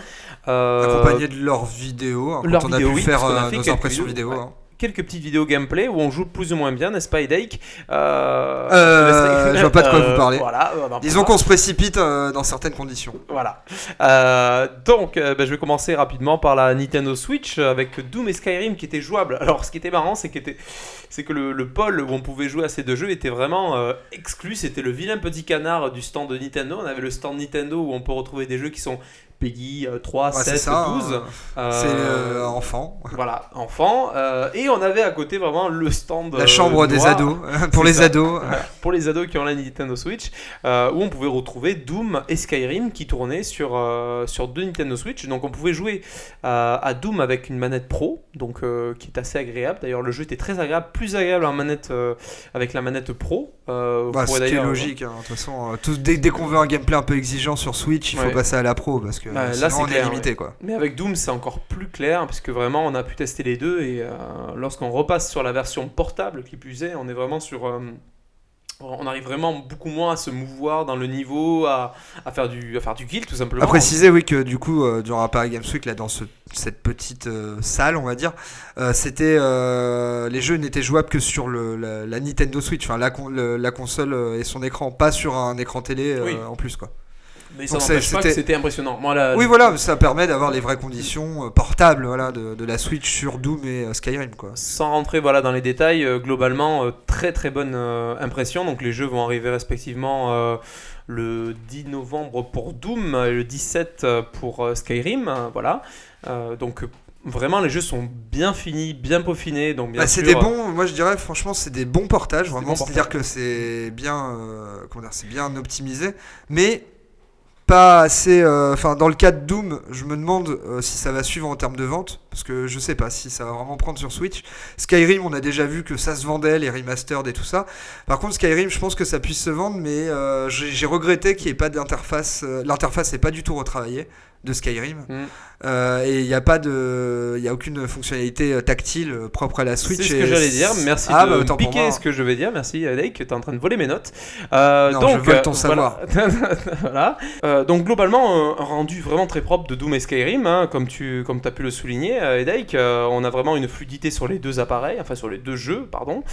Euh, Accompagné de leurs vidéos, hein, quand on a pu oui, faire euh, nos impressions vidéos, vidéo. ouais. hein. Quelques petites vidéos gameplay où on joue plus ou moins bien, n'est-ce pas, Edaik Euh, euh, je vois pas de quoi vous parlez. Voilà, euh, ben, Disons qu'on se précipite euh, dans certaines conditions. Voilà. Euh, donc, euh, ben, je vais commencer rapidement par la Nintendo Switch euh, avec Doom et Skyrim qui étaient jouables. Alors, ce qui était marrant, c'est c'est que le, le pôle où on pouvait jouer à ces deux jeux était vraiment euh, exclu. C'était le vilain petit canard du stand de Nintendo. On avait le stand Nintendo où on peut retrouver des jeux qui sont Peggy euh, 3, Ouais, 7, c'est ça. 12. hein. euh, C'est euh, enfant. Voilà, enfant. euh, et on avait à côté vraiment le stand. La chambre des ados. pour C'est les ça. ados. pour les ados qui ont la Nintendo Switch, où on pouvait retrouver Doom et Skyrim qui tournaient sur, sur deux Nintendo Switch. Donc on pouvait jouer à Doom avec une manette pro, donc qui est assez agréable. D'ailleurs le jeu était très agréable, plus agréable en manette avec la manette pro. Bah, d'ailleurs- logique, hein. de toute façon, tout- dès, dès qu'on veut un gameplay un peu exigeant sur Switch, il faut Ouais. passer à la pro parce que Ouais, euh, là, c'est on clair, est limité quoi. Mais avec Doom, c'est encore plus clair, puisque vraiment, on a pu tester les deux, et euh, lorsqu'on repasse sur la version portable, qui plus est, on est vraiment sur... euh, on arrive vraiment beaucoup moins à se mouvoir dans le niveau, à, à faire, du, à faire du kill, tout simplement. À préciser, oui, que du coup, euh, durant la Paris Games Week, là, dans ce- cette petite euh, salle, on va dire, euh, c'était euh, les jeux n'étaient jouables que sur le, la, la Nintendo Switch, enfin la, con- le- la console et son écran, pas sur un écran télé euh, Oui. en plus quoi. Mais ça Donc n'empêche c'est- pas que c'était- impressionnant. Moi, Oui, voilà, ça permet d'avoir les vraies conditions euh, portables, voilà, de, de la Switch sur Doom et euh, Skyrim quoi. Sans rentrer voilà, dans les détails, euh, globalement, euh, très très bonne impression. Donc les jeux vont arriver respectivement le 10 novembre pour Doom et le 17 pour Skyrim. voilà. Donc vraiment les jeux sont bien finis, bien peaufinés, donc bien Bah, c'est des bons, moi je dirais franchement c'est des bons portages, vraiment. C'est-à-dire que c'est bien, euh, comment dire, c'est bien optimisé, mais pas assez. euh, Enfin, dans le cas de Doom, je me demande euh, si ça va suivre en termes de vente, parce que je sais pas si ça va vraiment prendre sur Switch. Skyrim, on a déjà vu que ça se vendait, les remastered et tout ça. Par contre, Skyrim, je pense que ça puisse se vendre, mais euh, j'ai regretté qu'il n'y ait pas d'interface. L'interface n'est pas du tout retravaillée de Skyrim. Mm. Euh, et il n'y a pas de, il y a aucune fonctionnalité euh, tactile euh, propre à la Switch. C'est ce que j'allais dire. Merci Ah, de bah, piquer ce que je vais dire. Merci Alec, tu es en train de voler mes notes. Euh, Non, donc, je vole ton euh, savoir. Voilà. Voilà. Donc globalement, un, rendu vraiment très propre de Doom et Skyrim, hein, comme tu comme as pu le souligner. Euh, on a vraiment une fluidité sur les deux appareils, enfin sur les deux jeux, pardon.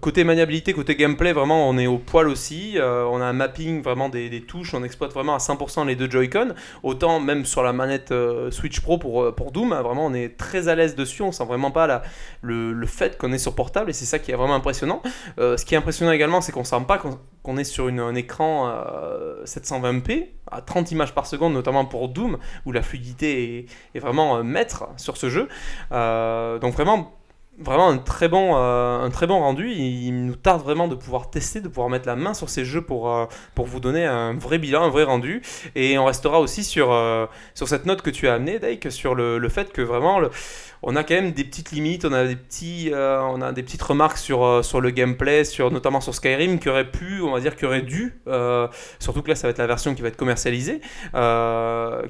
Côté maniabilité, côté gameplay, vraiment, on est au poil aussi. On a un mapping vraiment des, des touches, on exploite vraiment à 100% les deux Joy-Con. Autant même sur la manette euh, Switch Pro pour, euh, Doom, hein, vraiment on est très à l'aise dessus, on sent vraiment pas le, fait qu'on est sur portable et c'est ça qui est vraiment impressionnant. Euh, ce qui est impressionnant également, c'est qu'on sent pas qu'on est sur un écran euh, 720p à 30 images par seconde, notamment pour Doom, où la fluidité est, est vraiment maître sur ce jeu. Donc vraiment vraiment un très bon, euh, un très bon rendu. Il, nous tarde vraiment de pouvoir tester, de pouvoir mettre la main sur ces jeux pour, euh, pour vous donner un vrai bilan, un vrai rendu. Et on restera aussi sur, euh, sur cette note que tu as amenée, Dake, sur le, le fait que vraiment, le- on a quand même des petites limites, on a des, petits, euh, on a des petites remarques sur, euh, le gameplay, notamment sur Skyrim, qui aurait pu, on va dire, qui aurait dû, euh, surtout que là, ça va être la version qui va être commercialisée,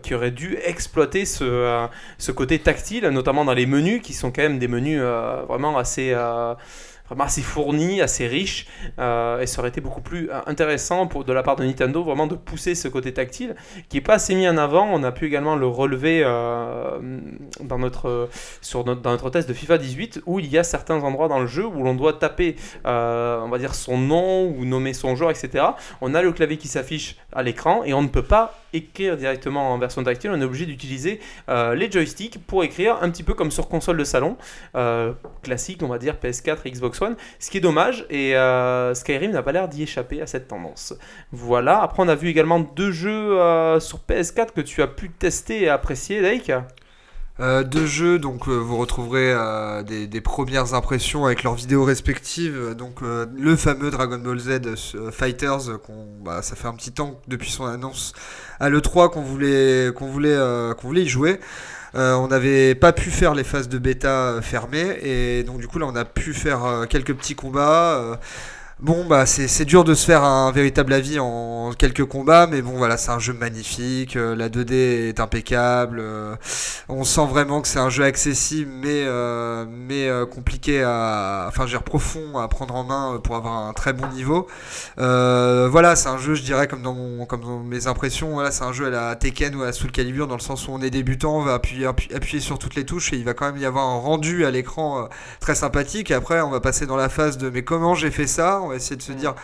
qui aurait dû exploiter ce, ce côté tactile, notamment dans les menus, qui sont quand même des menus vraiment assez... vraiment assez fournis, assez riches, euh, et ça aurait été beaucoup plus euh, intéressant pour, de la part de Nintendo vraiment de pousser ce côté tactile qui est pas assez mis en avant. On a pu également le relever euh, dans notre sur notre, dans notre test de FIFA 18 où il y a certains endroits dans le jeu où l'on doit taper, on va dire son nom ou nommer son joueur, etc. On a le clavier qui s'affiche à l'écran et on ne peut pas écrire directement en version tactile. On est obligé d'utiliser les joysticks pour écrire un petit peu comme sur console de salon classique, on va dire PS4 et Ce qui est dommage et euh, Skyrim n'a pas l'air d'y échapper à cette tendance. Voilà. Après, on a vu également deux jeux euh, sur PS4 que tu as pu tester et apprécier, Dake. Euh, deux jeux, donc euh, vous retrouverez des, premières impressions avec leurs vidéos respectives. Donc le fameux Dragon Ball Z Fighters, bah, ça fait un petit temps depuis son annonce à l'E3 qu'on voulait, voulait, qu'on voulait y jouer. Euh, on n'avait pas pu faire les phases de bêta euh, fermées et donc du coup là on a pu faire euh, quelques petits combats. Bon bah c'est dur de se faire un véritable avis en quelques combats mais bon voilà c'est un jeu magnifique, euh, la 2D est impeccable, euh, on sent vraiment que c'est un jeu accessible mais euh, mais compliqué à enfin dire profond à prendre en main pour avoir un très bon niveau. Voilà c'est un jeu je dirais comme dans mon comme dans mes impressions voilà c'est un jeu à la Tekken ou à Soul Calibur dans le sens où on est débutant on va appuyer appuyer, sur toutes les touches et il va quand même y avoir un rendu à l'écran très sympathique après on va passer dans la phase de mais comment j'ai fait ça? Va essayer de se dire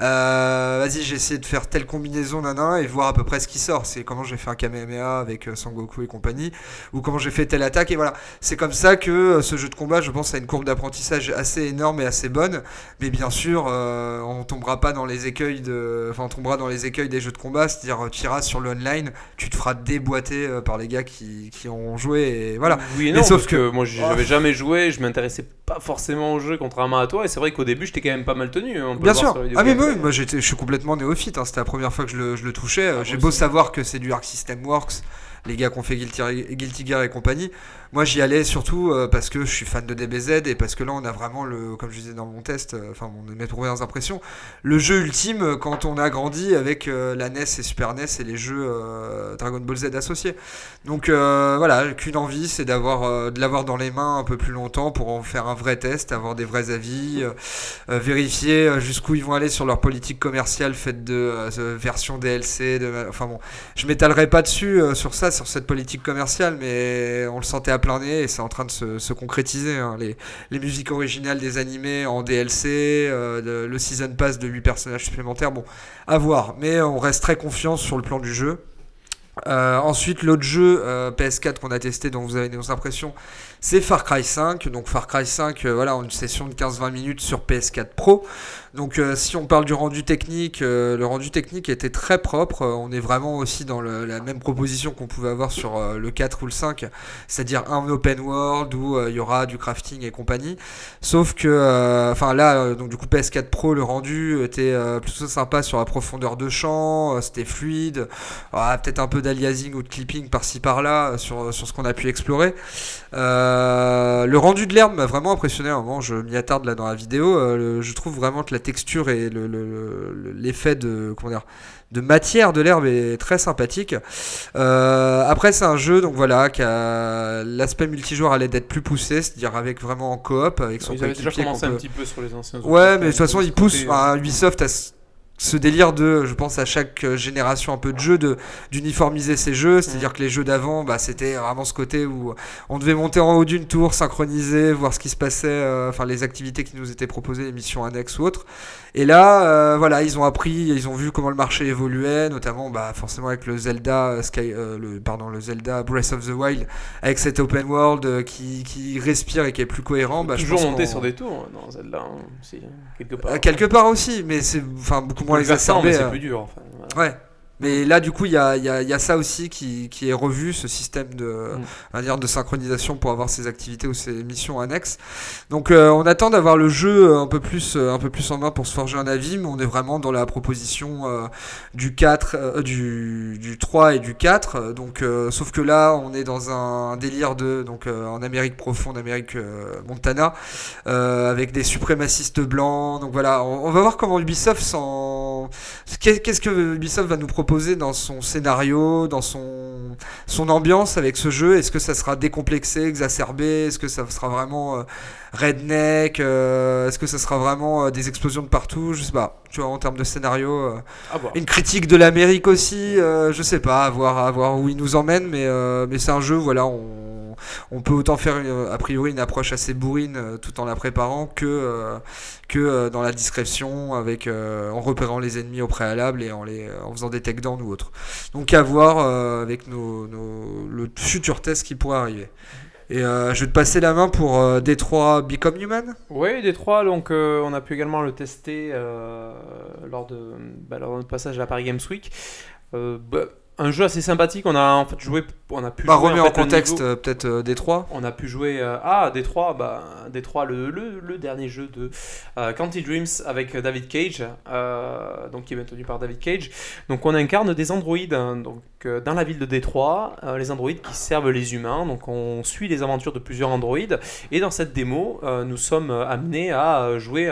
euh, vas-y j'ai essayé de faire telle combinaison nana et voir à peu près ce qui sort c'est comment j'ai fait un Kamehameha avec euh, Sangoku et compagnie ou comment j'ai fait telle attaque et voilà c'est comme ça que euh, ce jeu de combat je pense a une courbe d'apprentissage assez énorme et assez bonne mais bien sûr euh, on tombera pas dans les écueils de enfin on tombera dans les écueils des jeux de combat c'est-à-dire euh, tu iras sur le online tu te feras déboîter par les gars qui, qui ont joué et voilà Oui et sauf parce que, moi j'avais Oh. jamais joué, je m'intéressais pas forcément au jeu contrairement à toi et c'est vrai qu'au début j'étais quand même pas mal tenu. on peut Bien sûr. sur Ah mais. Moi, je suis complètement néophyte. hein. C'était la première fois que je le, je le touchais. Euh, Ah, J'ai beau savoir que c'est du Arc System Works, les gars qui ont fait Guilty, Gear et compagnie. Moi j'y allais surtout euh, parce que je suis fan de DBZ et parce que là on a vraiment le, comme je disais dans mon test, euh, enfin mes premières impressions, le jeu ultime euh, quand on a grandi avec la NES et Super NES et les jeux Dragon Ball Z associés. Donc voilà, qu'une envie, c'est d'avoir, de l'avoir dans les mains un peu plus longtemps pour en faire un vrai test, avoir des vrais avis. vérifier jusqu'où ils vont aller sur leur politique commerciale faite de version DLC. Enfin bon, je m'étalerai pas dessus sur ça, sur cette politique commerciale, mais on le sentait à plein nez et c'est en train de se, se concrétiser. hein. Les, les musiques originales des animés en DLC, euh, le, le season pass de 8 personnages supplémentaires, bon, à voir. Mais on reste très confiant sur le plan du jeu. Euh, ensuite, l'autre jeu euh, PS4 qu'on a testé, dont vous avez nos impressions, c'est Far Cry 5. Donc Far Cry 5, euh, voilà, une session de 15-20 minutes sur PS4 Pro. Donc euh, si on parle du rendu technique, euh, le rendu technique était très propre. On est vraiment aussi dans la même proposition qu'on pouvait avoir sur le 4 ou le 5, c'est-à-dire un open world où il y aura du crafting et compagnie. Sauf que, enfin là, donc du coup PS4 Pro, le rendu était plutôt sympa sur la profondeur de champ, c'était fluide, Ah, peut-être un peu d'aliasing ou de clipping par-ci par-là sur, sur ce qu'on a pu explorer. Le rendu de l'herbe m'a vraiment impressionné. Moment, je m'y attarde là dans la vidéo. Euh, je trouve vraiment que la texture et le- le- le- l'effet de comment dire de matière de l'herbe est très sympathique. Euh, après, c'est un jeu donc voilà qui a l'aspect multijoueur allait d'être plus poussé, c'est-à-dire avec vraiment en coop avec son Ils avaient déjà commencé un petit peu sur les anciens. Ouais, mais de toute façon, ils poussent. enfin, Ubisoft a ce- délire de, je pense, à chaque euh, génération un peu de jeux, de d'uniformiser ses jeux. C'est-à-dire que les jeux d'avant, bah, c'était vraiment ce côté où on devait monter en haut d'une tour, synchroniser, voir ce qui se passait, euh, enfin les activités qui nous étaient proposées, les missions annexes ou autres. Et là, euh, voilà, ils ont appris, ils ont vu comment le marché évoluait, notamment, bah, forcément avec le Zelda Sky, euh, le, pardon, le Zelda Breath of the Wild, avec cet open world qui, qui respire et qui est plus cohérent. Bah, Toujours monter sur des tours hein, dans Zelda, hein, si, quelque part. euh, quelque part aussi, mais c'est enfin beaucoup moins peut le faire sans, exacerbé. c'est euh. plus dur. Enfin, voilà. Ouais. Mais là, du coup, il y a, il y a- il y a ça aussi qui, qui est revu, ce système de, Mm. va dire, de synchronisation pour avoir ces activités ou ces missions annexes. Donc, euh, on attend d'avoir le jeu un peu, plus, euh, un peu plus en main pour se forger un avis, mais on est vraiment dans la proposition euh, du, 4, euh, du, du 3 et du 4. Euh, Donc, euh, sauf que là, on est dans un délire de, donc, euh, en Amérique profonde, Amérique euh, Montana, euh, avec des suprémacistes blancs. Donc voilà, on, on va voir comment Ubisoft s'en. Qu'est- Qu'est-ce que Ubisoft va nous proposer dans son scénario, dans son, son ambiance avec ce jeu? Est-ce que ça sera décomplexé, exacerbé? Est-ce que ça sera vraiment euh, redneck euh, Est-ce que ça sera vraiment euh, des explosions de partout? Je sais pas. Tu vois, en termes de scénario. une critique de l'Amérique aussi, je sais pas, à voir, à voir où il nous emmène, mais, mais c'est un jeu, voilà, on, on peut autant faire une- a priori une approche assez bourrine euh, tout en la préparant que, euh, que euh, dans la discrétion, avec, euh, en repérant les ennemis au préalable et en, les, en faisant des takedowns ou autre. Donc à voir euh, avec nos, nos- le futur test qui pourrait arriver. Et euh, je vais te passer la main pour euh, Détroit Become Human. Oui, Détroit, donc euh, on a pu également le tester euh, lors, de, bah, lors de notre passage à la Paris Games Week. Euh, bah, un jeu assez sympathique, on a en fait joué, on a pu Bah, jouer remets en, en fait, contexte euh, peut-être euh, Détroit. On a pu jouer euh, à Détroit, bah, Détroit le, le, le dernier jeu de euh, Quantic Dreams avec David Cage, donc qui est maintenu par David Cage. Donc on incarne des androïdes hein, donc, dans la ville de Détroit, les androïdes qui servent les humains. Donc on suit les aventures de plusieurs androïdes et dans cette démo, nous sommes amenés à jouer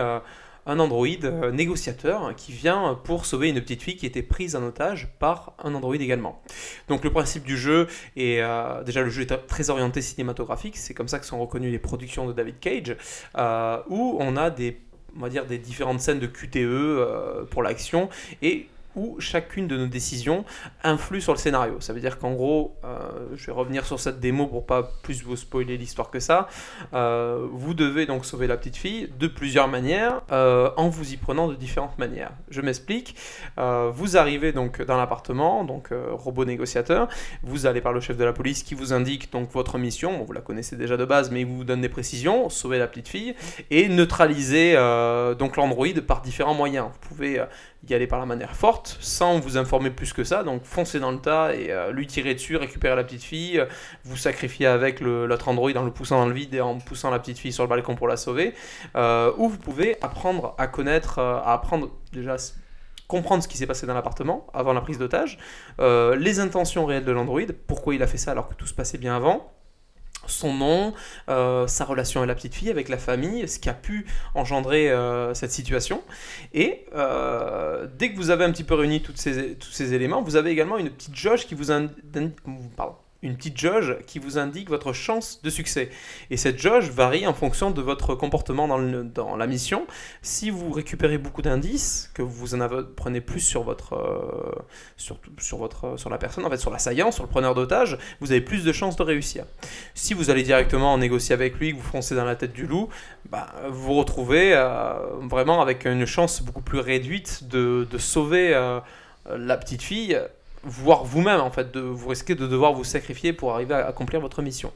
un androïde euh, négociateur qui vient pour sauver une petite fille qui était prise en otage par un androïde également. Donc le principe du jeu est euh, déjà le jeu est très orienté cinématographique, c'est comme ça que sont reconnues les productions de David Cage, euh, où on a des on dire des différentes scènes de QTE pour l'action et où chacune de nos décisions influe sur le scénario. Ça veut dire qu'en gros, euh, je vais revenir sur cette démo pour pas plus vous spoiler l'histoire que ça. Euh, vous devez donc sauver la petite fille de plusieurs manières, euh, en vous y prenant de différentes manières. Je m'explique. Vous arrivez donc dans l'appartement, donc robot négociateur. Vous allez par le chef de la police qui vous indique donc votre mission. Vous la connaissez déjà de base, mais il vous donne des précisions. Sauver la petite fille et neutraliser donc l'android par différents moyens. Vous pouvez y aller par la manière forte, sans vous informer plus que ça. Donc foncez dans le tas et euh, lui tirer dessus, récupérer la petite fille, euh, vous sacrifier avec l'autre android en le poussant dans le vide et en poussant la petite fille sur le balcon pour la sauver. Euh, ou vous pouvez apprendre à connaître, à apprendre déjà comprendre ce qui s'est passé dans l'appartement avant la prise d'otage, les intentions réelles de l'android, pourquoi il a fait ça alors que tout se passait bien avant, son nom, euh, sa relation avec la petite fille, avec la famille, ce qui a pu engendrer euh, cette situation. Et euh, dès que vous avez un petit peu réuni tous ces éléments, vous avez également une petite jauge qui vous ind- pardon, une petite jauge qui vous indique votre chance de succès. Et cette jauge varie en fonction de votre comportement dans, la mission. Si vous récupérez beaucoup d'indices, que vous en avez- prenez plus sur votre, euh, sur, votre, sur la personne, en fait sur l'assaillant, sur le preneur d'otage, vous avez plus de chances de réussir. Si vous allez directement négocier avec lui, que vous foncez dans la tête du loup, bah, vous vous retrouvez euh, vraiment avec une chance beaucoup plus réduite de, de sauver euh, la petite fille voire vous-même en fait, de, vous risquez de devoir vous sacrifier pour arriver à accomplir votre mission.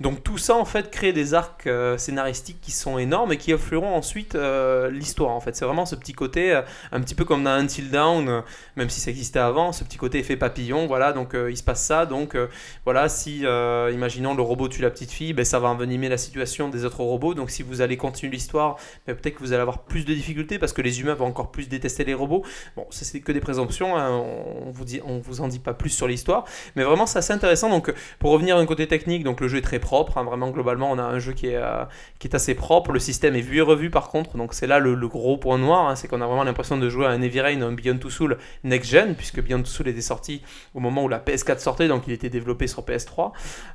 Donc tout ça en fait crée des arcs euh, scénaristiques qui sont énormes et qui afflueront ensuite euh, l'histoire en fait. C'est vraiment ce petit côté, euh, un petit peu comme dans Until euh, même si ça existait avant, ce petit côté effet papillon, voilà, donc il se passe ça, donc voilà, si imaginons le robot tue la petite fille, ben, ça va envenimer la situation des autres robots, donc si vous allez continuer l'histoire, ben, peut-être que vous allez avoir plus de difficultés parce que les humains vont encore plus détester les robots. Bon, c'est que des présomptions, hein, on vous dit, on vous en dit pas plus sur l'histoire, mais vraiment c'est assez intéressant. Donc pour revenir d'un côté technique, donc le jeu est très propre, hein, vraiment globalement on a un jeu qui est, euh, qui est assez propre, le système est vu et revu par contre, donc c'est là le, gros point noir, hein, c'est qu'on a vraiment l'impression de jouer à un Heavy Rain, un Beyond Two Soul next gen, puisque Beyond Two Soul était sorti au moment où la PS4 sortait, donc il était développé sur PS3.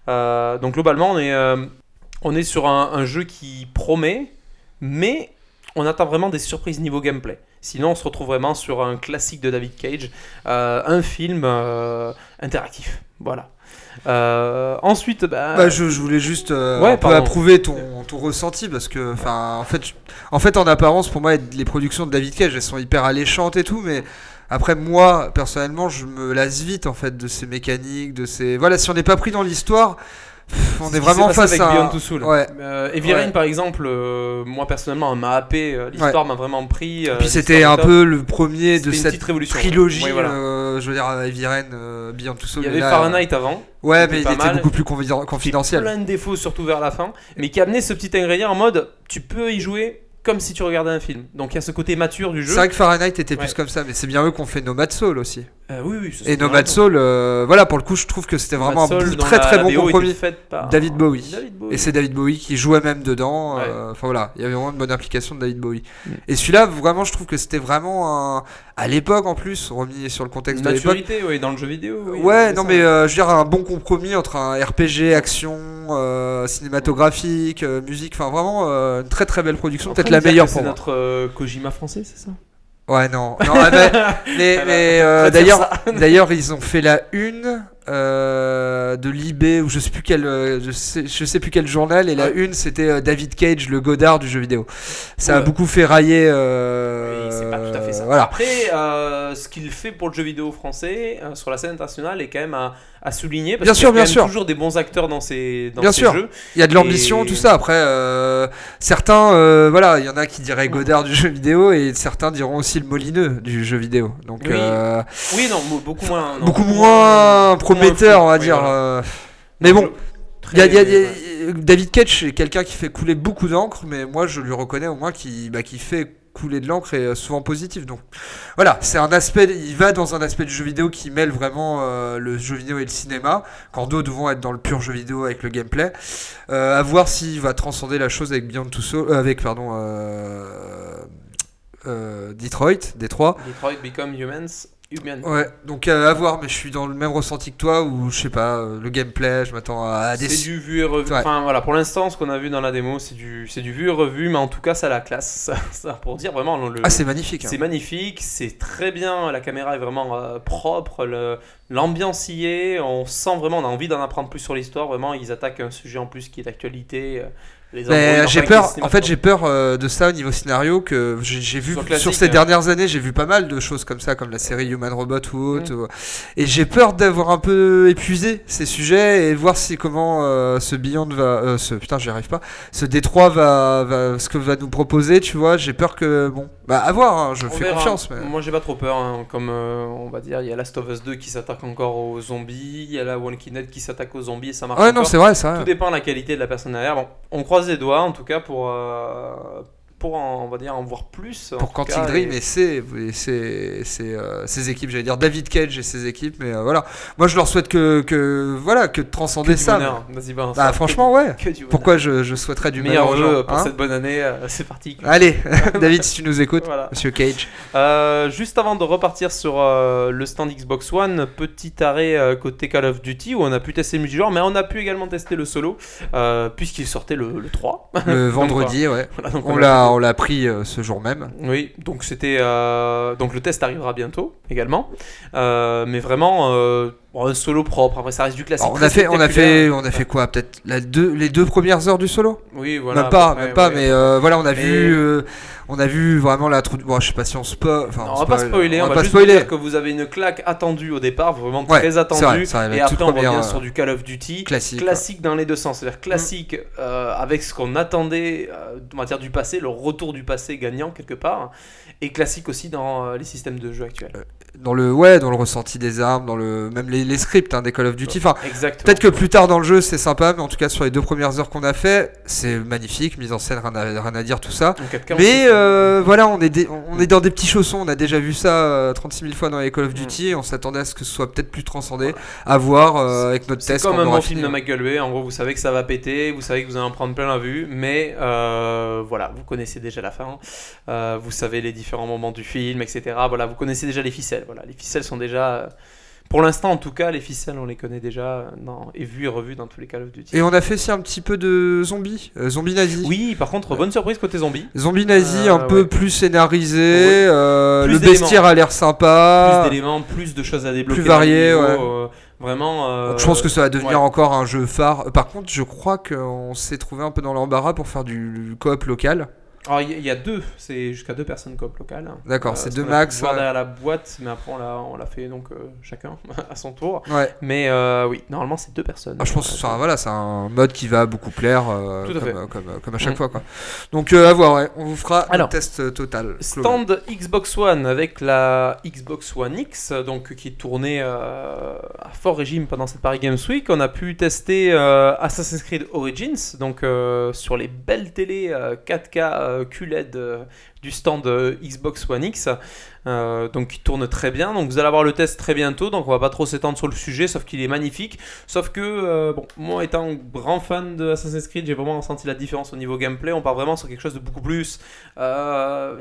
Euh, donc globalement on est, euh, on est sur un, un jeu qui promet, mais on attend vraiment des surprises niveau gameplay. Sinon, on se retrouve vraiment sur un classique de David Cage, euh, un film euh, interactif. Voilà. Euh, ensuite, bah, Bah, je, je voulais juste euh, Ouais, un peu pardon. approuver ton, ton ressenti parce que, enfin, en fait, je- en fait, en apparence, pour moi, les productions de David Cage, elles sont hyper alléchantes et tout, mais après, moi, personnellement, je me lasse vite en fait de ces mécaniques, de ces. Voilà, si on n'est pas pris dans l'histoire, pff, on est vraiment face avec à. Beyond Two Soul. Ouais. Euh, Heavy Ouais. Rain, par exemple, euh, moi personnellement, m'a happé. euh, L'histoire m'a vraiment pris. euh, Puis c'était un peu le premier de cette trilogie, voilà. euh, je veux dire, euh, Beyond Two Soul. Il y et avait là, Fahrenheit avant. Ouais, mais il était mal. beaucoup plus confiden- confidentiel. plein de défauts, surtout vers la fin, mais qui amenait ce petit ingrédient en mode tu peux y jouer comme si tu regardais un film. Donc il y a ce côté mature du jeu. C'est vrai que Fahrenheit était plus comme ça, mais c'est bien eux qu'on fait Nomad Soul aussi. Euh, oui, oui, ça, Et c'est Nomad Soul, euh, voilà, pour le coup, je trouve que c'était vraiment un très la- très la bon compromis. par David Bowie. David Bowie. Et c'est David Bowie qui jouait même dedans. Ouais. euh, Enfin voilà, il y avait vraiment une bonne implication de David Bowie. Mm. Et celui-là, vraiment, je trouve que c'était vraiment un... à l'époque en plus, remis sur le contexte de l'époque. maturité, oui, dans le jeu vidéo. oui, Ouais, c'est non mais euh, je veux dire un bon compromis entre un RPG, action, euh, cinématographique, euh, musique, enfin vraiment euh, une très très belle production, En peut-être la meilleure pour C'est moi. notre euh, Kojima français, c'est ça? Ouais non, non ah, mais, mais, Voilà. mais, euh, d'ailleurs d'ailleurs ils ont fait la une euh, de Libé ou je sais plus quel euh, je sais je sais plus quel journal et la Ouais. une c'était David Cage le Godard du jeu vidéo. Ça a beaucoup fait railler. Euh, c'est pas tout à fait ça. Voilà. Après, ce qu'il fait pour le jeu vidéo français sur la scène internationale est quand même à, à souligner. Parce Bien qu'il sûr, y a quand bien même sûr. toujours des bons acteurs dans ces, dans Bien ces sûr. jeux. Il y a de l'ambition, Et- tout ça. Après, euh, certains, euh, voilà, il y en a qui diraient Godard du jeu vidéo et certains diront aussi le Molineux du jeu vidéo. Donc, Oui. euh, Oui, non, mo- beaucoup moins. non, beaucoup moins prometteur, fou. on va Oui, dire. voilà. euh. Mais bon, Très- il y a, il y a- il y a- David Cage, c'est quelqu'un qui fait couler beaucoup d'encre, mais moi, je lui reconnais au moins qui, bah, qui fait couler de l'encre et euh, souvent positif. Donc, voilà, c'est un aspect. Il va dans un aspect du jeu vidéo qui mêle vraiment euh, le jeu vidéo et le cinéma, quand d'autres vont être dans le pur jeu vidéo avec le gameplay. Euh, à voir s'il va transcender la chose avec Beyond Two euh, avec pardon, Detroit, Détroit. Detroit Become Humans. Ouais, donc euh, à voir, mais je suis dans le même ressenti que toi où je sais pas, euh, le gameplay, je m'attends à des. C'est du vu et revu. Ouais. Enfin voilà, pour l'instant, ce qu'on a vu dans la démo, c'est du, c'est du vu et revu, mais en tout cas, ça a la classe. Ça, ça, pour dire vraiment, le, Ah, c'est magnifique. hein. c'est magnifique, c'est très bien. La caméra est vraiment euh, propre, le- l'ambiance y est. On sent vraiment, on a envie d'en apprendre plus sur l'histoire. Vraiment, ils attaquent un sujet en plus qui est d'actualité. euh, androïdes, j'ai peur, en fait j'ai peur euh, de ça au niveau scénario que j'ai vu Sur ces hein. dernières années j'ai vu pas mal de choses comme ça comme la série Human Robot ou autre ou- et j'ai peur d'avoir un peu épuisé ces sujets et voir si comment euh, ce Beyond va euh, ce putain j'y arrive pas ce Détroit va, va ce que va nous proposer tu vois j'ai peur que bon bah à voir hein, je On fais verra. confiance mais Moi j'ai pas trop peur, hein. comme euh, on va dire, il y a Last of Us 2 qui s'attaque encore aux zombies, il y a la Walking Dead qui s'attaque aux zombies et ça marche ouais non c'est vrai ça Tout dépend de la qualité de la personne derrière. Bon, on croise les doigts en tout cas pour, euh, pour en, on va dire, en voir plus. pour Quantic Dream et- et ses, et ses, ses, euh, ses équipes, j'allais dire David Cage et ses équipes, mais euh, voilà. Moi je leur souhaite que, que voilà que de que transcender du ça. Vas-y, Bah franchement ouais. Pourquoi je, je souhaiterais du Meilleur jeu pour hein cette bonne année, euh, c'est parti. Allez, David, si tu nous écoutes, Voilà. Monsieur Cage. Juste avant de repartir sur le stand Xbox One, petit arrêt côté Call of Duty où on a pu tester le multijoueur, mais on a pu également tester le solo puisqu'il sortait le, le 3. Le vendredi, ouais. Voilà, donc On l'a, pu- on l'a pris euh, ce jour même. Oui, donc c'était euh, donc le test arrivera bientôt également, Euh, mais vraiment Bon, un solo propre, après ça reste du classique. Alors, on a fait, on a fait, on a fait quoi Peut-être deux, les deux premières heures du solo? Oui, voilà. Même pas, près, même pas, ouais. mais euh, voilà, on a Mais- vu, euh, on a vu vraiment la. Bon, je sais pas si on spo. Enfin, Non, on va pas spoiler, on, va, pas juste spoiler. dire que vous avez une claque attendue au départ, vraiment Ouais, très vrai, attendue. vrai, la et après, on revient euh, sur du Call of Duty. Classique. Classique dans les deux sens, c'est-à-dire classique euh, avec ce qu'on attendait en matière du passé, le retour du passé gagnant quelque part, et classique aussi dans les systèmes de jeu actuels. Dans le, ouais, dans le ressenti des armes, dans le, même les, les scripts hein, des Call of Duty. Enfin. Peut-être que plus tard dans le jeu c'est sympa, mais en tout cas sur les deux premières heures qu'on a fait, c'est magnifique, mise en scène, rien à, rien à dire, tout ça. En 4K, on Mais euh, voilà, on est, des- on est dans des petits chaussons, on a déjà vu ça euh, 36 000 fois dans les Call Mm. of Duty, et on s'attendait à ce que ce soit peut-être plus transcendé, à voir euh, avec notre C'est test. comme quand un bon film de Michael Bay, en gros vous savez que ça va péter, vous savez que vous allez en prendre plein la vue, mais euh, voilà, vous connaissez déjà la fin, euh, vous savez les différents moments du film, etc. Voilà, vous connaissez déjà les ficelles, voilà, les ficelles sont déjà... euh, pour l'instant en tout cas, les ficelles on les connaît déjà dans, et vues et revues dans tous les Call of Duty. Et on a fait aussi un petit peu de zombies, euh, zombies nazis. Oui, par contre, bonne surprise côté zombie. Zombies nazis Euh, un peu plus scénarisés, Ouais. euh, Plus le bestiaire a l'air sympa. plus d'éléments, plus de choses à débloquer. plus varié, ouais. vraiment. Donc je pense que ça va devenir encore un jeu phare. Par contre, je crois qu'on s'est trouvé un peu dans l'embarras pour faire du coop local. Alors il y, a deux, c'est jusqu'à deux personnes coop locales. D'accord, Euh, c'est ce deux max. Voir ouais. derrière la boîte, mais après on l'a, on l'a fait donc euh, chacun à son tour. Ouais. Mais euh, oui, normalement c'est deux personnes. Ah, je pense que c'est un, voilà, c'est un mode qui va beaucoup plaire Tout à fait. comme, comme, comme à chaque Mm. fois. Quoi. Donc à voir, ouais. on vous fera Alors, un test total. global. Stand Xbox One avec la Xbox One X, donc qui est tournée euh, à fort régime pendant cette Paris Games Week. On a pu tester Assassin's Creed Origins, donc sur les belles télés euh, 4K euh, QLED euh, du stand euh, Xbox One X, donc qui tourne très bien. Donc vous allez avoir le test très bientôt, donc on va pas trop s'étendre sur le sujet, sauf qu'il est magnifique. Sauf que, moi étant grand fan de Assassin's Creed, j'ai vraiment ressenti la différence au niveau gameplay. On part vraiment sur quelque chose de beaucoup plus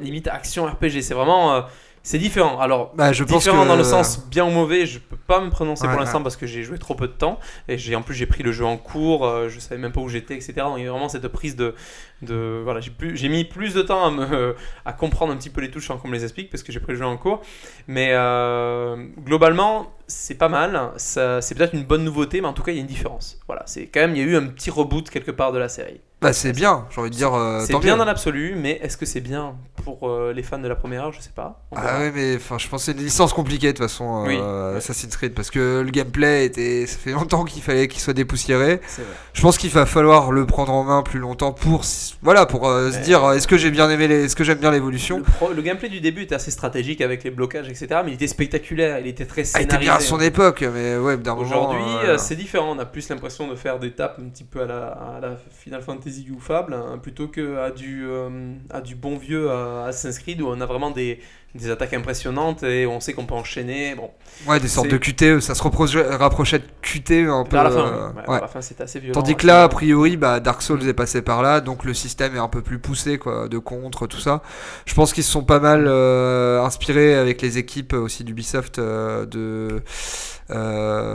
limite action RPG. C'est vraiment. C'est différent. Alors, Bah, je pense différent que- dans le sens bien ou mauvais, je peux pas me prononcer Ouais, pour l'instant ouais. parce que j'ai joué trop peu de temps et j'ai en plus j'ai pris le jeu en cours, euh, je savais même pas où j'étais, etc. Donc il y a vraiment cette prise de, de voilà, j'ai plus, j'ai mis plus de temps à me, à comprendre un petit peu les touches sans qu'on me les explique parce que j'ai pris le jeu en cours. Mais euh, globalement, c'est pas mal. C'est peut-être une bonne nouveauté, mais en tout cas il y a une différence. Voilà, c'est quand même il y a eu un petit reboot quelque part de la série. Bah, c'est bien, j'ai envie de dire. euh, c'est bien dans l'absolu, mais est-ce que c'est bien pour euh, les fans de la première heure? Je sais pas. Ah ouais, mais enfin, je c'est une licence compliquée de toute façon, Oui. euh, Ouais. Assassin's Creed, parce que le gameplay était, ça fait longtemps qu'il fallait qu'il soit dépoussiéré. Vrai. Je pense qu'il va falloir le prendre en main plus longtemps pour, voilà, pour euh, se dire, est-ce que j'ai bien aimé, les, est-ce que j'aime bien l'évolution? Le, gameplay du début était assez stratégique avec les blocages, etc. Mais il était spectaculaire, il était très Ah, il était scénarisé. bien à son époque, mais ouais, d'un moment. Aujourd'hui, c'est différent. On a plus l'impression de faire des tapes un petit peu à la, à la Final Fantasy ou Fable, hein, plutôt que à du, euh, à du bon vieux euh, Assassin's Creed où on a vraiment des, des attaques impressionnantes et on sait qu'on peut enchaîner. Bon, ouais, des sortes c'est- de QTE, ça se rapprochait de QTE un peu. vers la fin, euh, ouais, fin, c'était assez violent. Tandis que assez là, a priori, bah, Dark Souls est passé par là, donc le système est un peu plus poussé, quoi, de contre, tout ça. Je pense qu'ils se sont pas mal euh, inspirés avec les équipes aussi d'Ubisoft euh, de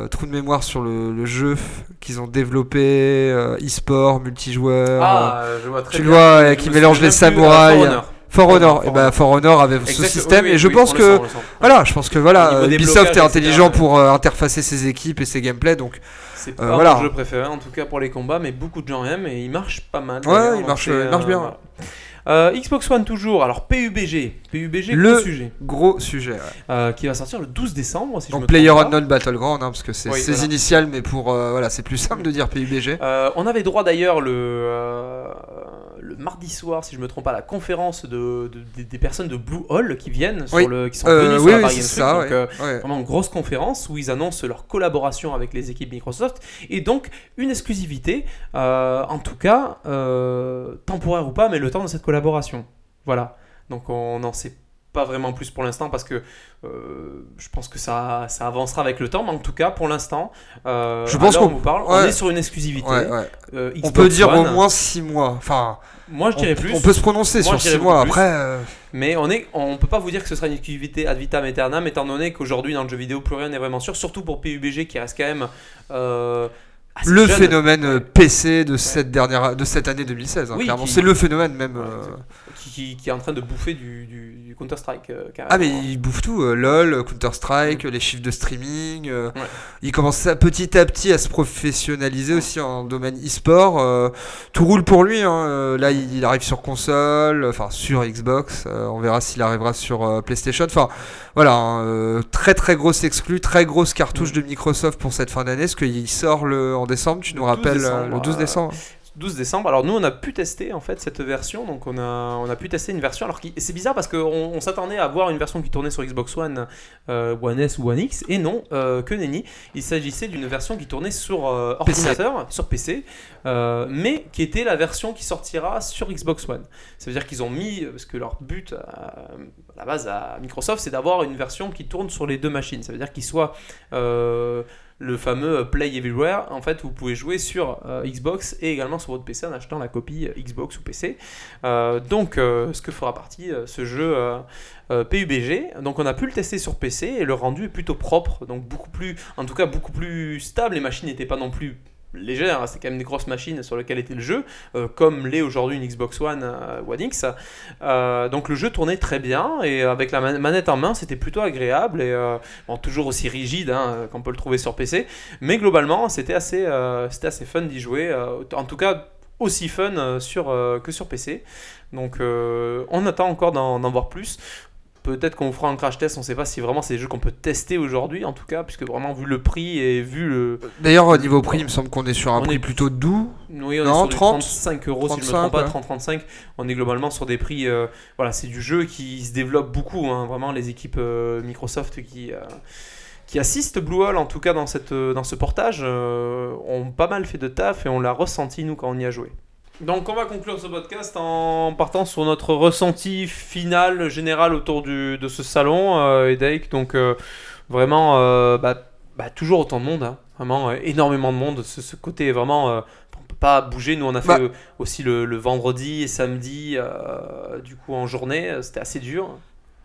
trou de mémoire sur le, le jeu qu'ils ont développé, e-sport, multijoueur. Ah, je vois très tu bien. vois, qui mélange les samouraïs. For Honor. For For Honor, Honor, et bah For Honor avait ce système oui, et je oui, pense que sent, sent. voilà, je pense que voilà, euh, Ubisoft est intelligent pour euh, interfacer ses équipes et ses gameplays, donc C'est Euh, pas voilà. mon jeu préféré en tout cas pour les combats, mais beaucoup de gens aiment et il marche pas mal. Ouais, il marche- il marche bien. voilà. Euh, Xbox One toujours, alors PUBG, PUBG Le- gros sujet, gros sujet. ouais. euh, qui va sortir le 12 décembre si je Donc me Player. Unknown Battleground, hein, parce que c'est Oui, ses voilà. initiales, mais pour euh, voilà, c'est plus simple de dire PUBG. Euh, on avait droit d'ailleurs le, euh, le mardi soir, si je me trompe pas, la conférence de, de- des- des personnes de Blue Hall qui viennent, sur Oui. le, qui sont Euh, venues sur oui, la Paris Games ça. Donc, ouais. euh, vraiment une grosse conférence où ils annoncent leur collaboration avec les équipes Microsoft et donc une exclusivité, euh, en tout cas euh, temporaire ou pas, mais le temps de cette collaboration. Voilà. Donc on n'en sait pas vraiment plus pour l'instant parce que euh, je pense que ça, ça avancera avec le temps, mais en tout cas pour l'instant, euh, Je pense qu'on- on vous parle, on est sur une exclusivité. Ouais, ouais. Euh, On peut dire One. au moins 6 mois. Enfin, Moi je on, dirais plus. on peut se prononcer Moi, sur je dirais 6 mois. Après, Mais on est, on peut pas vous dire que ce sera une exclusivité ad vitam aeternam, étant donné qu'aujourd'hui dans le jeu vidéo plus rien n'est vraiment sûr, surtout pour PUBG qui reste quand même assez le jeune. phénomène PC de cette dernière de cette année 2016 hein, Oui, c'est le phénomène même euh, qui, qui- qui est en train de bouffer du, du- du Counter-Strike. euh, ah mais il bouffe tout euh, LOL Counter Strike les chiffres de streaming euh, Ouais. il commence à, petit à petit à se professionnaliser aussi en domaine e-sport euh, tout roule pour lui hein, là il, il arrive sur console enfin sur Xbox on verra s'il arrivera sur PlayStation enfin voilà hein, très très grosse exclue très grosse cartouche de Microsoft pour cette fin d'année parce qu'il sort le en décembre tu nous 12 rappelles décembre, le 12 euh, décembre 12 décembre. Alors nous on a pu tester en fait cette version, donc on a, on a pu tester une version. Alors c'est bizarre parce qu'on on, s'attendait à voir une version qui tournait sur Xbox One, euh, One S ou One X, et non, euh, que nenni. Il s'agissait d'une version qui tournait sur euh, PC. ordinateur, sur PC, mais qui était la version qui sortira sur Xbox One. Ça veut dire qu'ils ont mis, parce que leur but à, à la base à Microsoft, c'est d'avoir une version qui tourne sur les deux machines. Ça veut dire qu'ils soient le fameux Play Everywhere, en fait, vous pouvez jouer sur euh, Xbox et également sur votre PC en achetant la copie euh, Xbox ou PC. Euh, donc, ce que fera partie ce jeu PUBG. Donc, on a pu le tester sur PC et le rendu est plutôt propre, donc beaucoup plus, en tout cas, beaucoup plus stable. Les machines n'étaient pas non plus légères, hein, c'est quand même des grosses machines sur lesquelles était le jeu, euh, comme l'est aujourd'hui une Xbox One euh, One X. Euh, donc le jeu tournait très bien et avec la man- manette en main c'était plutôt agréable et toujours aussi rigide hein, qu'on peut le trouver sur PC, mais globalement c'était assez, fun d'y jouer, en tout cas aussi fun que sur PC. Donc on attend encore d'en voir plus. Peut-être qu'on vous fera un crash test, on ne sait pas si vraiment c'est des jeux qu'on peut tester aujourd'hui en tout cas, puisque vraiment vu le prix et vu le... D'ailleurs, au niveau prix, il me semble qu'on est sur un On prix est- plutôt doux. Oui, on Non, est sur du 30, 35 euros si je ne me 35, trompe pas, ouais. 30-35. On est globalement sur des prix. euh, voilà, c'est du jeu qui se développe beaucoup. hein, vraiment, les équipes euh, Microsoft qui. euh, qui assistent Blue Hole en tout cas dans, cette, dans ce portage euh, ont pas mal fait de taf et on l'a ressenti nous quand on y a joué. Donc on va conclure ce podcast en partant sur notre ressenti final général autour du, de ce salon euh, Headache. Donc euh, vraiment euh, bah, bah, toujours autant de monde, hein. vraiment euh, énormément de monde. Ce, ce côté vraiment on peut pas bouger. Nous on a fait Bah. aussi le, le vendredi et samedi euh, du coup en journée. C'était assez dur.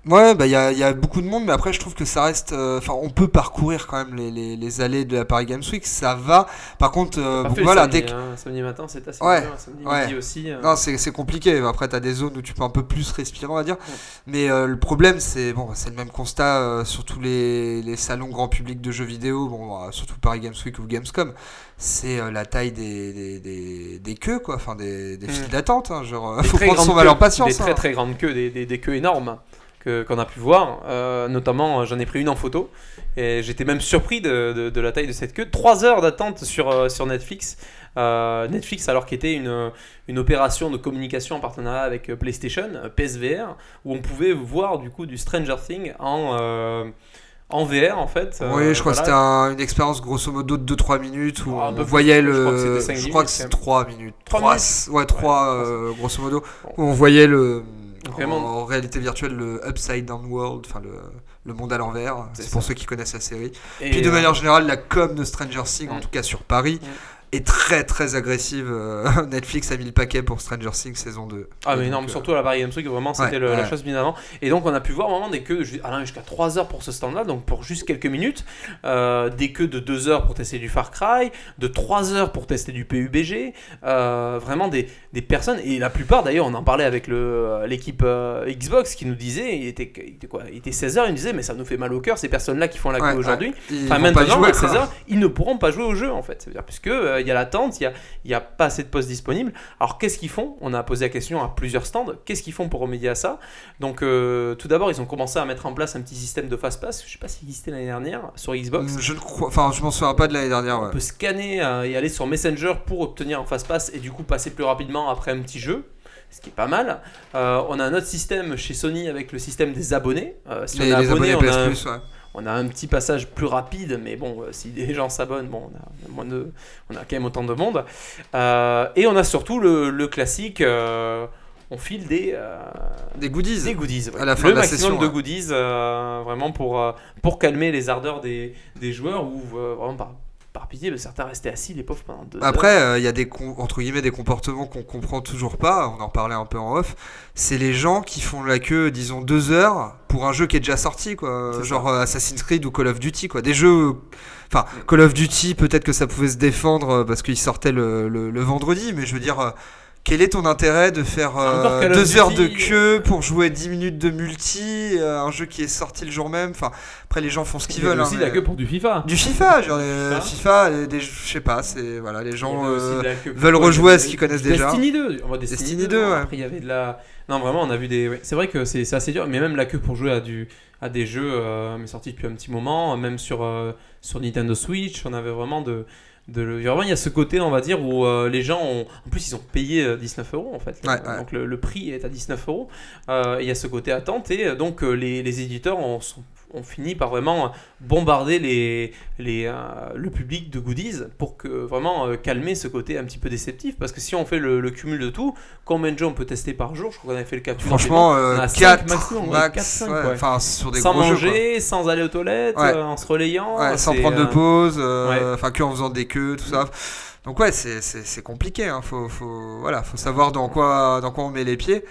Ouais, bah il y a, il y a beaucoup de monde, mais après je trouve que ça reste. euh, Enfin, on peut parcourir quand même les, les, les allées de la Paris Games Week, ça va. Par contre, euh, bon, voilà, samedi, dès que- hein. samedi matin c'était assez Ouais, dur. Samedi ouais. midi aussi. euh. Non, c'est c'est compliqué. Après, t'as des zones où tu peux un peu plus respirer, on va dire. Mais le problème, c'est bon, c'est le même constat sur tous les, les salons grand public de jeux vidéo, bon, euh, surtout Paris Games Week ou Gamescom. C'est la taille des, des, des, des queues, quoi. Enfin, des, Mm. files d'attente. hein, genre, faut prendre son queues, patience. Des très hein. très grandes queues, des, des, des queues énormes qu'on a pu voir. Euh, notamment, euh, j'en ai pris une en photo et j'étais même surpris de, de- de la taille de cette queue. Trois heures d'attente sur, euh, sur Netflix. Euh, Netflix, alors qu'était une, une opération de communication en partenariat avec PlayStation, PSVR, où on pouvait voir du coup du Stranger Things en, euh, en VR en fait. Euh, Oui, je crois voilà. que c'était un- une expérience grosso modo de 2-3 minutes où Ah, peu on voyait je le. crois que c'était cinq je crois que c'est quand 3 minutes. Trois 3, minutes ouais, 3 Ouais, euh, grosso modo. Bon. Où on voyait le. En réalité virtuelle, le Upside Down World, enfin le, le monde à l'envers. C'est pour ceux qui connaissent la série. Et, Puis de euh, manière générale, la com de Stranger Things, en tout cas sur Paris. Est très très agressive. Euh, Netflix a mis le paquet pour Stranger Things saison 2. Ah mais énorme, surtout à la Games Week, vraiment c'était Ouais, le- la chose bien avant. Et donc on a pu voir vraiment des queues allant jusqu'à 3 heures pour ce stand-là, donc pour juste quelques minutes. Euh, des queues de 2 heures pour tester du Far Cry, de 3 heures pour tester du PUBG. Euh, vraiment des, des personnes, et la plupart d'ailleurs, on en parlait avec euh, l'équipe euh, Xbox qui nous disait, il était, il était quoi Il était 16 heures, il nous disait mais ça nous fait mal au cœur ces personnes-là qui font la queue ouais, aujourd'hui. Enfin, maintenant, jouer, à 16 quoi. heures, ils ne pourront pas jouer au jeu en fait. C'est-à-dire, puisque il y a l'attente, il y a, pas assez de postes disponibles. Alors, qu'est-ce qu'ils font? On a posé la question à plusieurs stands. Qu'est-ce qu'ils font pour remédier à ça? Donc, euh, tout d'abord, ils ont commencé à mettre en place un petit système de fast pass. Je sais pas s'il existait l'année dernière sur Xbox. Je ne crois, enfin, je m'en souviens pas de l'année dernière. On peut scanner euh, et aller sur Messenger pour obtenir un fast pass et du coup passer plus rapidement après un petit jeu. Ce qui est pas mal. Euh, on a un autre système chez Sony avec le système des abonnés. Euh, si Les, on est abonné, abonnés on a un- Plus, ouais. On a un petit passage plus rapide, mais bon, euh, si des gens s'abonnent, bon, on a, moins de, on a quand même autant de monde. Euh, et on a surtout le, le classique, euh, on file des, euh, Des goodies. des goodies. ouais. À la fin le de la maximum session, de goodies, vraiment pour, pour calmer les ardeurs des, des joueurs ou vraiment pas. Par pitié, certains restaient assis, les pauvres, pendant deux Après, heures. euh, il y a des entre guillemets des comportements qu'on comprend toujours pas. On en parlait un peu en off. C'est les gens qui font la queue, disons deux heures pour un jeu qui est déjà sorti, quoi. Genre euh, Assassin's Creed ou Call of Duty, quoi. Des jeux. Enfin, Call of Duty, peut-être que ça pouvait se défendre euh, parce qu'il sortait le, le- le vendredi, mais je veux dire. Quel est ton intérêt de faire euh, deux heures de queue pour jouer 10 minutes de multi, euh, un jeu qui est sorti le jour même? Enfin, après les gens font ce Il qu'ils veulent. aussi hein, de la queue pour du FIFA. Du FIFA, genre euh, FIFA. Je sais pas, c'est voilà, les gens veulent rejouer à ce qu'ils connaissent déjà. Destiny 2. On voit Destiny, Destiny 2, 2, ouais. Après, il y avait de la. Non, vraiment, on a vu des. C'est vrai que c'est assez dur, mais même la queue pour jouer à, du... à des jeux mais sortis depuis un petit moment, même sur, sur Nintendo Switch, on avait vraiment de. De le- il y a ce côté, on va dire, où euh, les gens ont. En plus, ils ont payé euh, 19 euros, en fait. Ouais, ouais. Donc, le, le prix est à 19 euros. Euh, Il y a ce côté attente, et euh, donc, euh, les, les éditeurs ont, sont- ont fini par vraiment bombarder les, les, euh, le public de goodies pour que vraiment euh, calmer ce côté un petit peu déceptif. Parce que si on fait le, le cumul de tout, combien de jeux on peut tester par jour? Je crois qu'on avait fait le calcul. Franchement, rapidement. On euh, a cinq 4 maximum, max, quatre, cinq, ouais, ouais. enfin sur des sans gros jeux, quoi. manger, sans aller aux toilettes, Ouais. euh, en se relayant. Sans prendre de euh, pause, euh, enfin que en faisant des queues, tout ça. Donc ouais, c'est compliqué. Hein. Faut, faut voilà, faut savoir dans quoi dans quoi on met les pieds.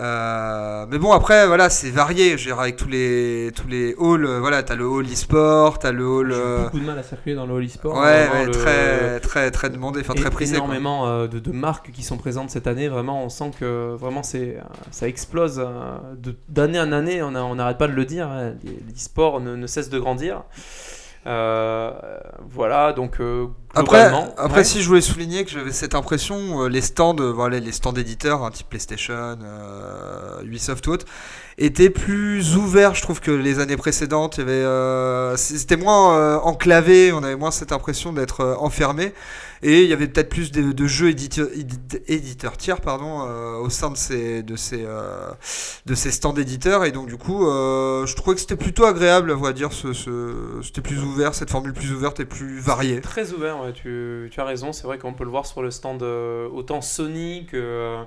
Euh, mais bon après voilà c'est varié je veux dire avec tous les tous les halls euh, voilà t'as le hall e-sport t'as le hall J'ai eu euh, beaucoup de mal à circuler dans le Holy Sport. ouais, ouais, le- très très très demandé enfin très prisé quoi. énormément euh, de, de marques qui sont présentes cette année. Vraiment, on sent que vraiment c'est ça explose d'année en année. On a- on n'arrête pas de le dire. hein, L'e-sport ne, ne cesse de grandir. Euh, voilà, donc euh, Après, globalement, après ouais. si je voulais souligner que j'avais cette impression, euh, les stands, voilà, les stands éditeurs, hein, type PlayStation, Ubisoft ou autres, étaient plus ouverts, je trouve, que les années précédentes. Il euh, c'était moins euh, enclavé, on avait moins cette impression d'être euh, enfermé, et il y avait peut-être plus de, de jeux éditeurs, éditeurs tiers, pardon, euh, au sein de ces, de ces, euh, de ces stands éditeurs, et donc du coup, euh, je trouvais que c'était plutôt agréable, à vrai dire, ce, ce- c'était plus ouvert, cette formule plus ouverte et plus variée. Très ouvert, ouais, tu, tu as raison. C'est vrai qu'on peut le voir sur le stand euh, autant Sony que euh,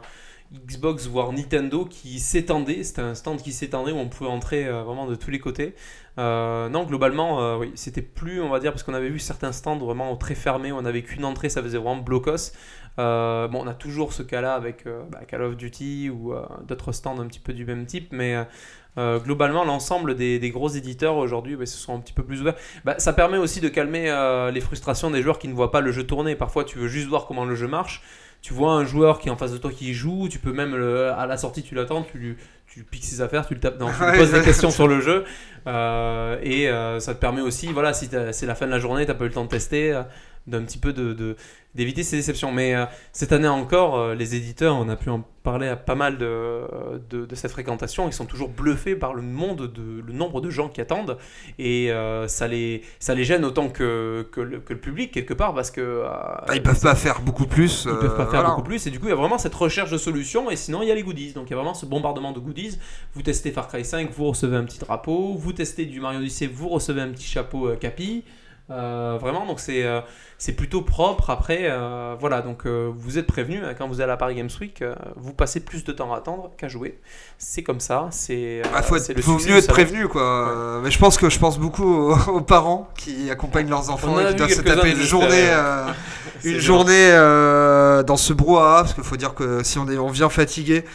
Xbox, voire Nintendo qui s'étendait. C'était un stand qui s'étendait où on pouvait entrer euh, vraiment de tous les côtés. Euh, non, globalement, euh, c'était plus, on va dire, parce qu'on avait vu certains stands vraiment très fermés. où On avait qu'une entrée, ça faisait vraiment blocos. Bon, on a toujours ce cas-là avec bah, Call of Duty ou d'autres stands un petit peu du même type, mais. globalement, l'ensemble des, gros éditeurs aujourd'hui bah, se sont un petit peu plus ouverts. Bah, ça permet aussi de calmer les frustrations des joueurs qui ne voient pas le jeu tourner. Parfois, tu veux juste voir comment le jeu marche. Tu vois un joueur qui est en face de toi qui joue, tu peux même le- à la sortie, tu l'attends, tu lui tu piques ses affaires, tu le tapes, non, tu lui poses des questions sur le jeu. Euh, et euh, ça te permet aussi, voilà, si t'as- c'est la fin de la journée, tu n'as pas eu le temps de tester, euh, d'un petit peu de, d'éviter ces déceptions. Mais euh, cette année encore, euh, les éditeurs, on a pu en parler à pas mal de, de, de cette fréquentation, ils sont toujours bluffés par le monde de le nombre de gens qui attendent. Et euh, ça les ça les gêne autant que, que, le, que le public quelque part parce que ils peuvent pas faire beaucoup plus. ils peuvent pas faire voilà. beaucoup plus. Et du coup il y a vraiment cette recherche de solutions. Et sinon il y a les goodies. Donc il y a vraiment ce bombardement de goodies. Vous testez Far Cry 5 vous recevez un petit drapeau. Vous testez du Mario Odyssey vous recevez un petit chapeau Capi Euh, vraiment donc c'est euh, c'est plutôt propre. Après euh, voilà donc vous êtes prévenu quand vous allez à Paris Games Week vous passez plus de temps à attendre qu'à jouer. C'est comme ça c'est Bah, faut, être- le faut mieux être prévenu quoi. Mais je pense que je pense beaucoup aux, aux parents qui accompagnent leurs enfants et qui doivent se taper une journée, une bien. journée dans ce brouhaha parce qu'il faut dire que si on est on vient fatigué,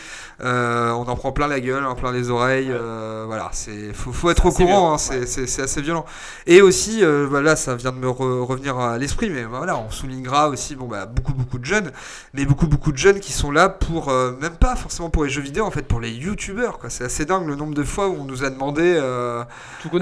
euh, on en prend plein la gueule, hein, plein les oreilles. euh, voilà, c'est faut, faut être au courant. hein, c'est assez violent. Et aussi, euh, bah, là, ça vient de me re- revenir à l'esprit, mais voilà, on soulignera aussi bon bah beaucoup beaucoup de jeunes, mais beaucoup beaucoup de jeunes qui sont là pour euh, même pas forcément pour les jeux vidéo, en fait pour les youtubeurs quoi. C'est assez dingue le nombre de fois où on nous a demandé.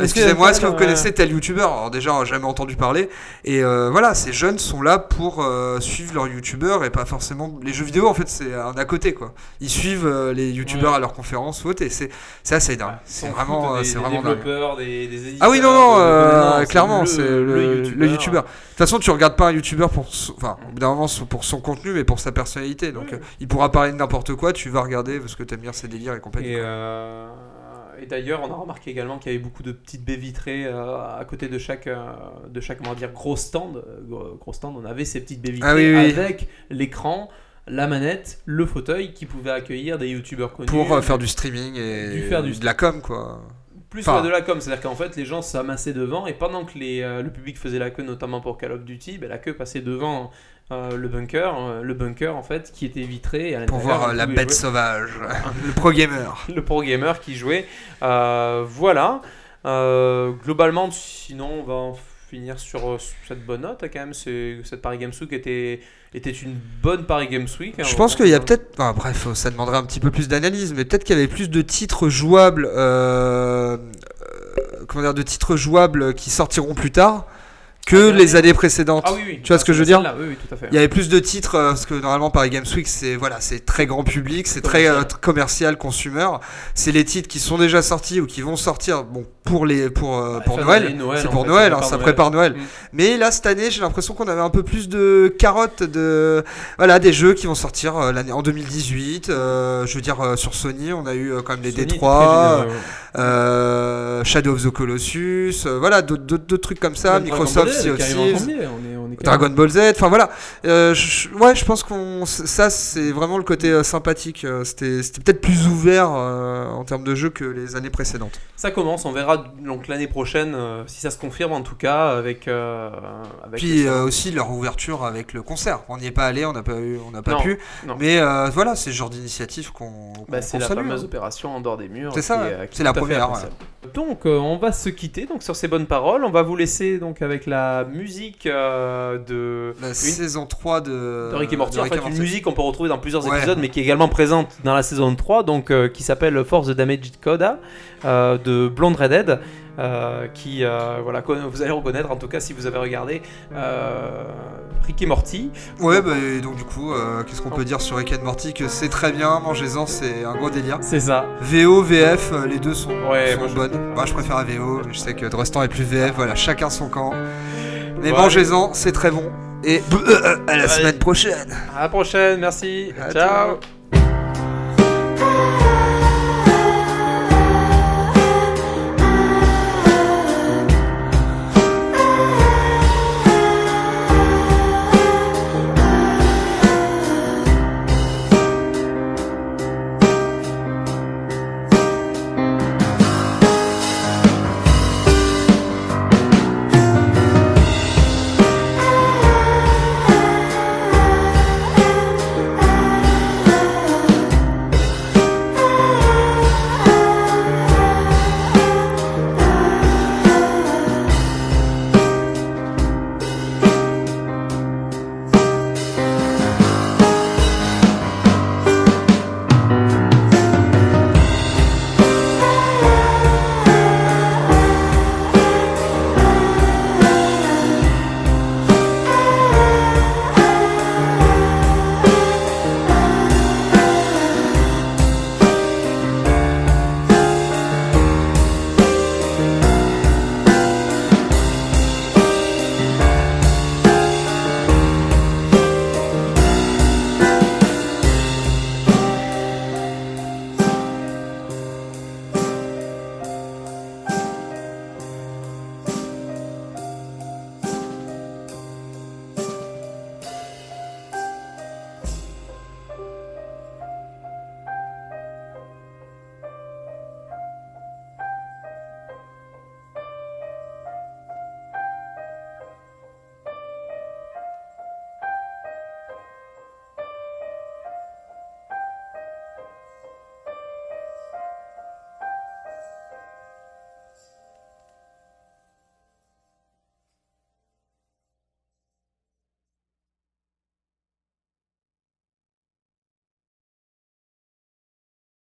Excusez-moi, est-ce que vous connaissez tel youtubeur? Alors déjà, jamais entendu parler. Et voilà, ces jeunes sont là pour suivre leurs youtubeurs et pas forcément les jeux vidéo. En fait, c'est un à côté quoi. Ils suivent euh, les youtubeurs Ouais. à leurs conférences ou autre, et c'est assez dingue. C'est vraiment, euh, des, c'est des vraiment dingue. développeurs, des, des éditeurs. Ah oui, non, non, euh, non, clairement, c'est le, le youtubeur. De toute façon, tu regardes pas un youtubeur pour, son- enfin, au bout d'un moment, son- pour son contenu, mais pour sa personnalité. Donc, Oui. il pourra parler de n'importe quoi, tu vas regarder parce que t'aimes bien ses délires et compagnie. Et, d'ailleurs, on a remarqué également qu'il y avait beaucoup de petites baies vitrées euh, à côté de chaque, euh, de chaque on va dire, gros stand. Gros, gros stand, on avait ces petites baies vitrées Ah oui, oui. avec l'écran, la manette, le fauteuil qui pouvait accueillir des youtubeurs connus. Pour euh, faire du streaming et Du faire du de la com, quoi. plus Enfin- de la com, c'est-à-dire qu'en fait les gens s'amassaient devant et pendant que les, euh, le public faisait la queue, notamment pour Call of Duty, ben, la queue passait devant euh, le bunker, le bunker en fait qui était vitré à Pour voir la bête jouer. sauvage, le pro gamer. le pro gamer qui jouait. Voilà. Globalement, sinon, on va en finir sur euh, cette bonne note hein, quand même. C'est cette Paris Games Week était était une bonne Paris Games Week. hein, Je pense qu'il y a peut-être. enfin, bref, ça demanderait un petit peu plus d'analyse, mais peut-être qu'il y avait plus de titres jouables. euh, euh, comment dire De titres jouables qui sortiront plus tard que Ah, les années précédentes. Ah oui, oui. Tu vois ce que je veux dire Celle-là, Oui, oui, tout à fait. Il y avait plus de titres euh, parce que normalement Paris Games Week c'est voilà c'est très grand public, c'est très Commercial. euh, commercial, consumer. C'est les titres qui sont déjà sortis ou qui vont sortir bon pour les pour euh, pour Noël. Noël, c'est en pour fait, Noël, ça hein, prépare ça Noël. prépare Noël. Mm. Mais là cette année j'ai l'impression qu'on avait un peu plus de carottes de voilà des jeux qui vont sortir euh, l'année en 2018. euh, je veux dire sur Sony on a eu quand même les Sony était D3, prévu, euh, euh, Shadow of the Colossus, euh, voilà d'autres trucs comme ça. Microsoft on est- on est quand Dragon Ball Z, enfin voilà. Euh, je- ouais, je pense qu'on ça c'est vraiment le côté euh, sympathique. euh, C'était c'était peut-être plus ouvert euh, en termes de jeu que les années précédentes. Ça commence, on verra donc l'année prochaine euh, si ça se confirme en tout cas avec. euh, avec Puis le- euh, aussi leur ouverture avec le concert. On n'y est pas allé, on n'a pas eu, on n'a pas Non, pu. non. Mais euh, voilà, c'est le genre d'initiative qu'on Bah, qu'on- c'est la salue, fameuse hein. opération en dehors des murs. C'est ça, euh, C'est est la première. Donc euh, on va se quitter donc sur ces bonnes paroles. On va vous laisser donc avec la musique euh, de, La une- saison 3 de, de Rick et Morty. de En fait, et une musique qu'on peut retrouver dans plusieurs Ouais. épisodes, mais qui est également présente dans la saison 3, donc euh, qui s'appelle Force the Damaged Coda euh, de Blonde Redhead. Euh, qui euh, voilà vous allez reconnaître en tout cas si vous avez regardé euh, Rick et Morty Ouais, bah, et donc du coup, qu'est-ce qu'on peut dire sur Rick and Morty Que c'est très bien, mangez-en, c'est un gros délire. c'est ça VO, VF, les deux sont, Ouais, sont moi, je- bonnes. Moi je préfère la VO, mais je sais que Drestan est plus VF, voilà, chacun son camp. Mais Ouais. mangez-en, c'est très bon. Et à la semaine prochaine à la prochaine merci À ciao ciao.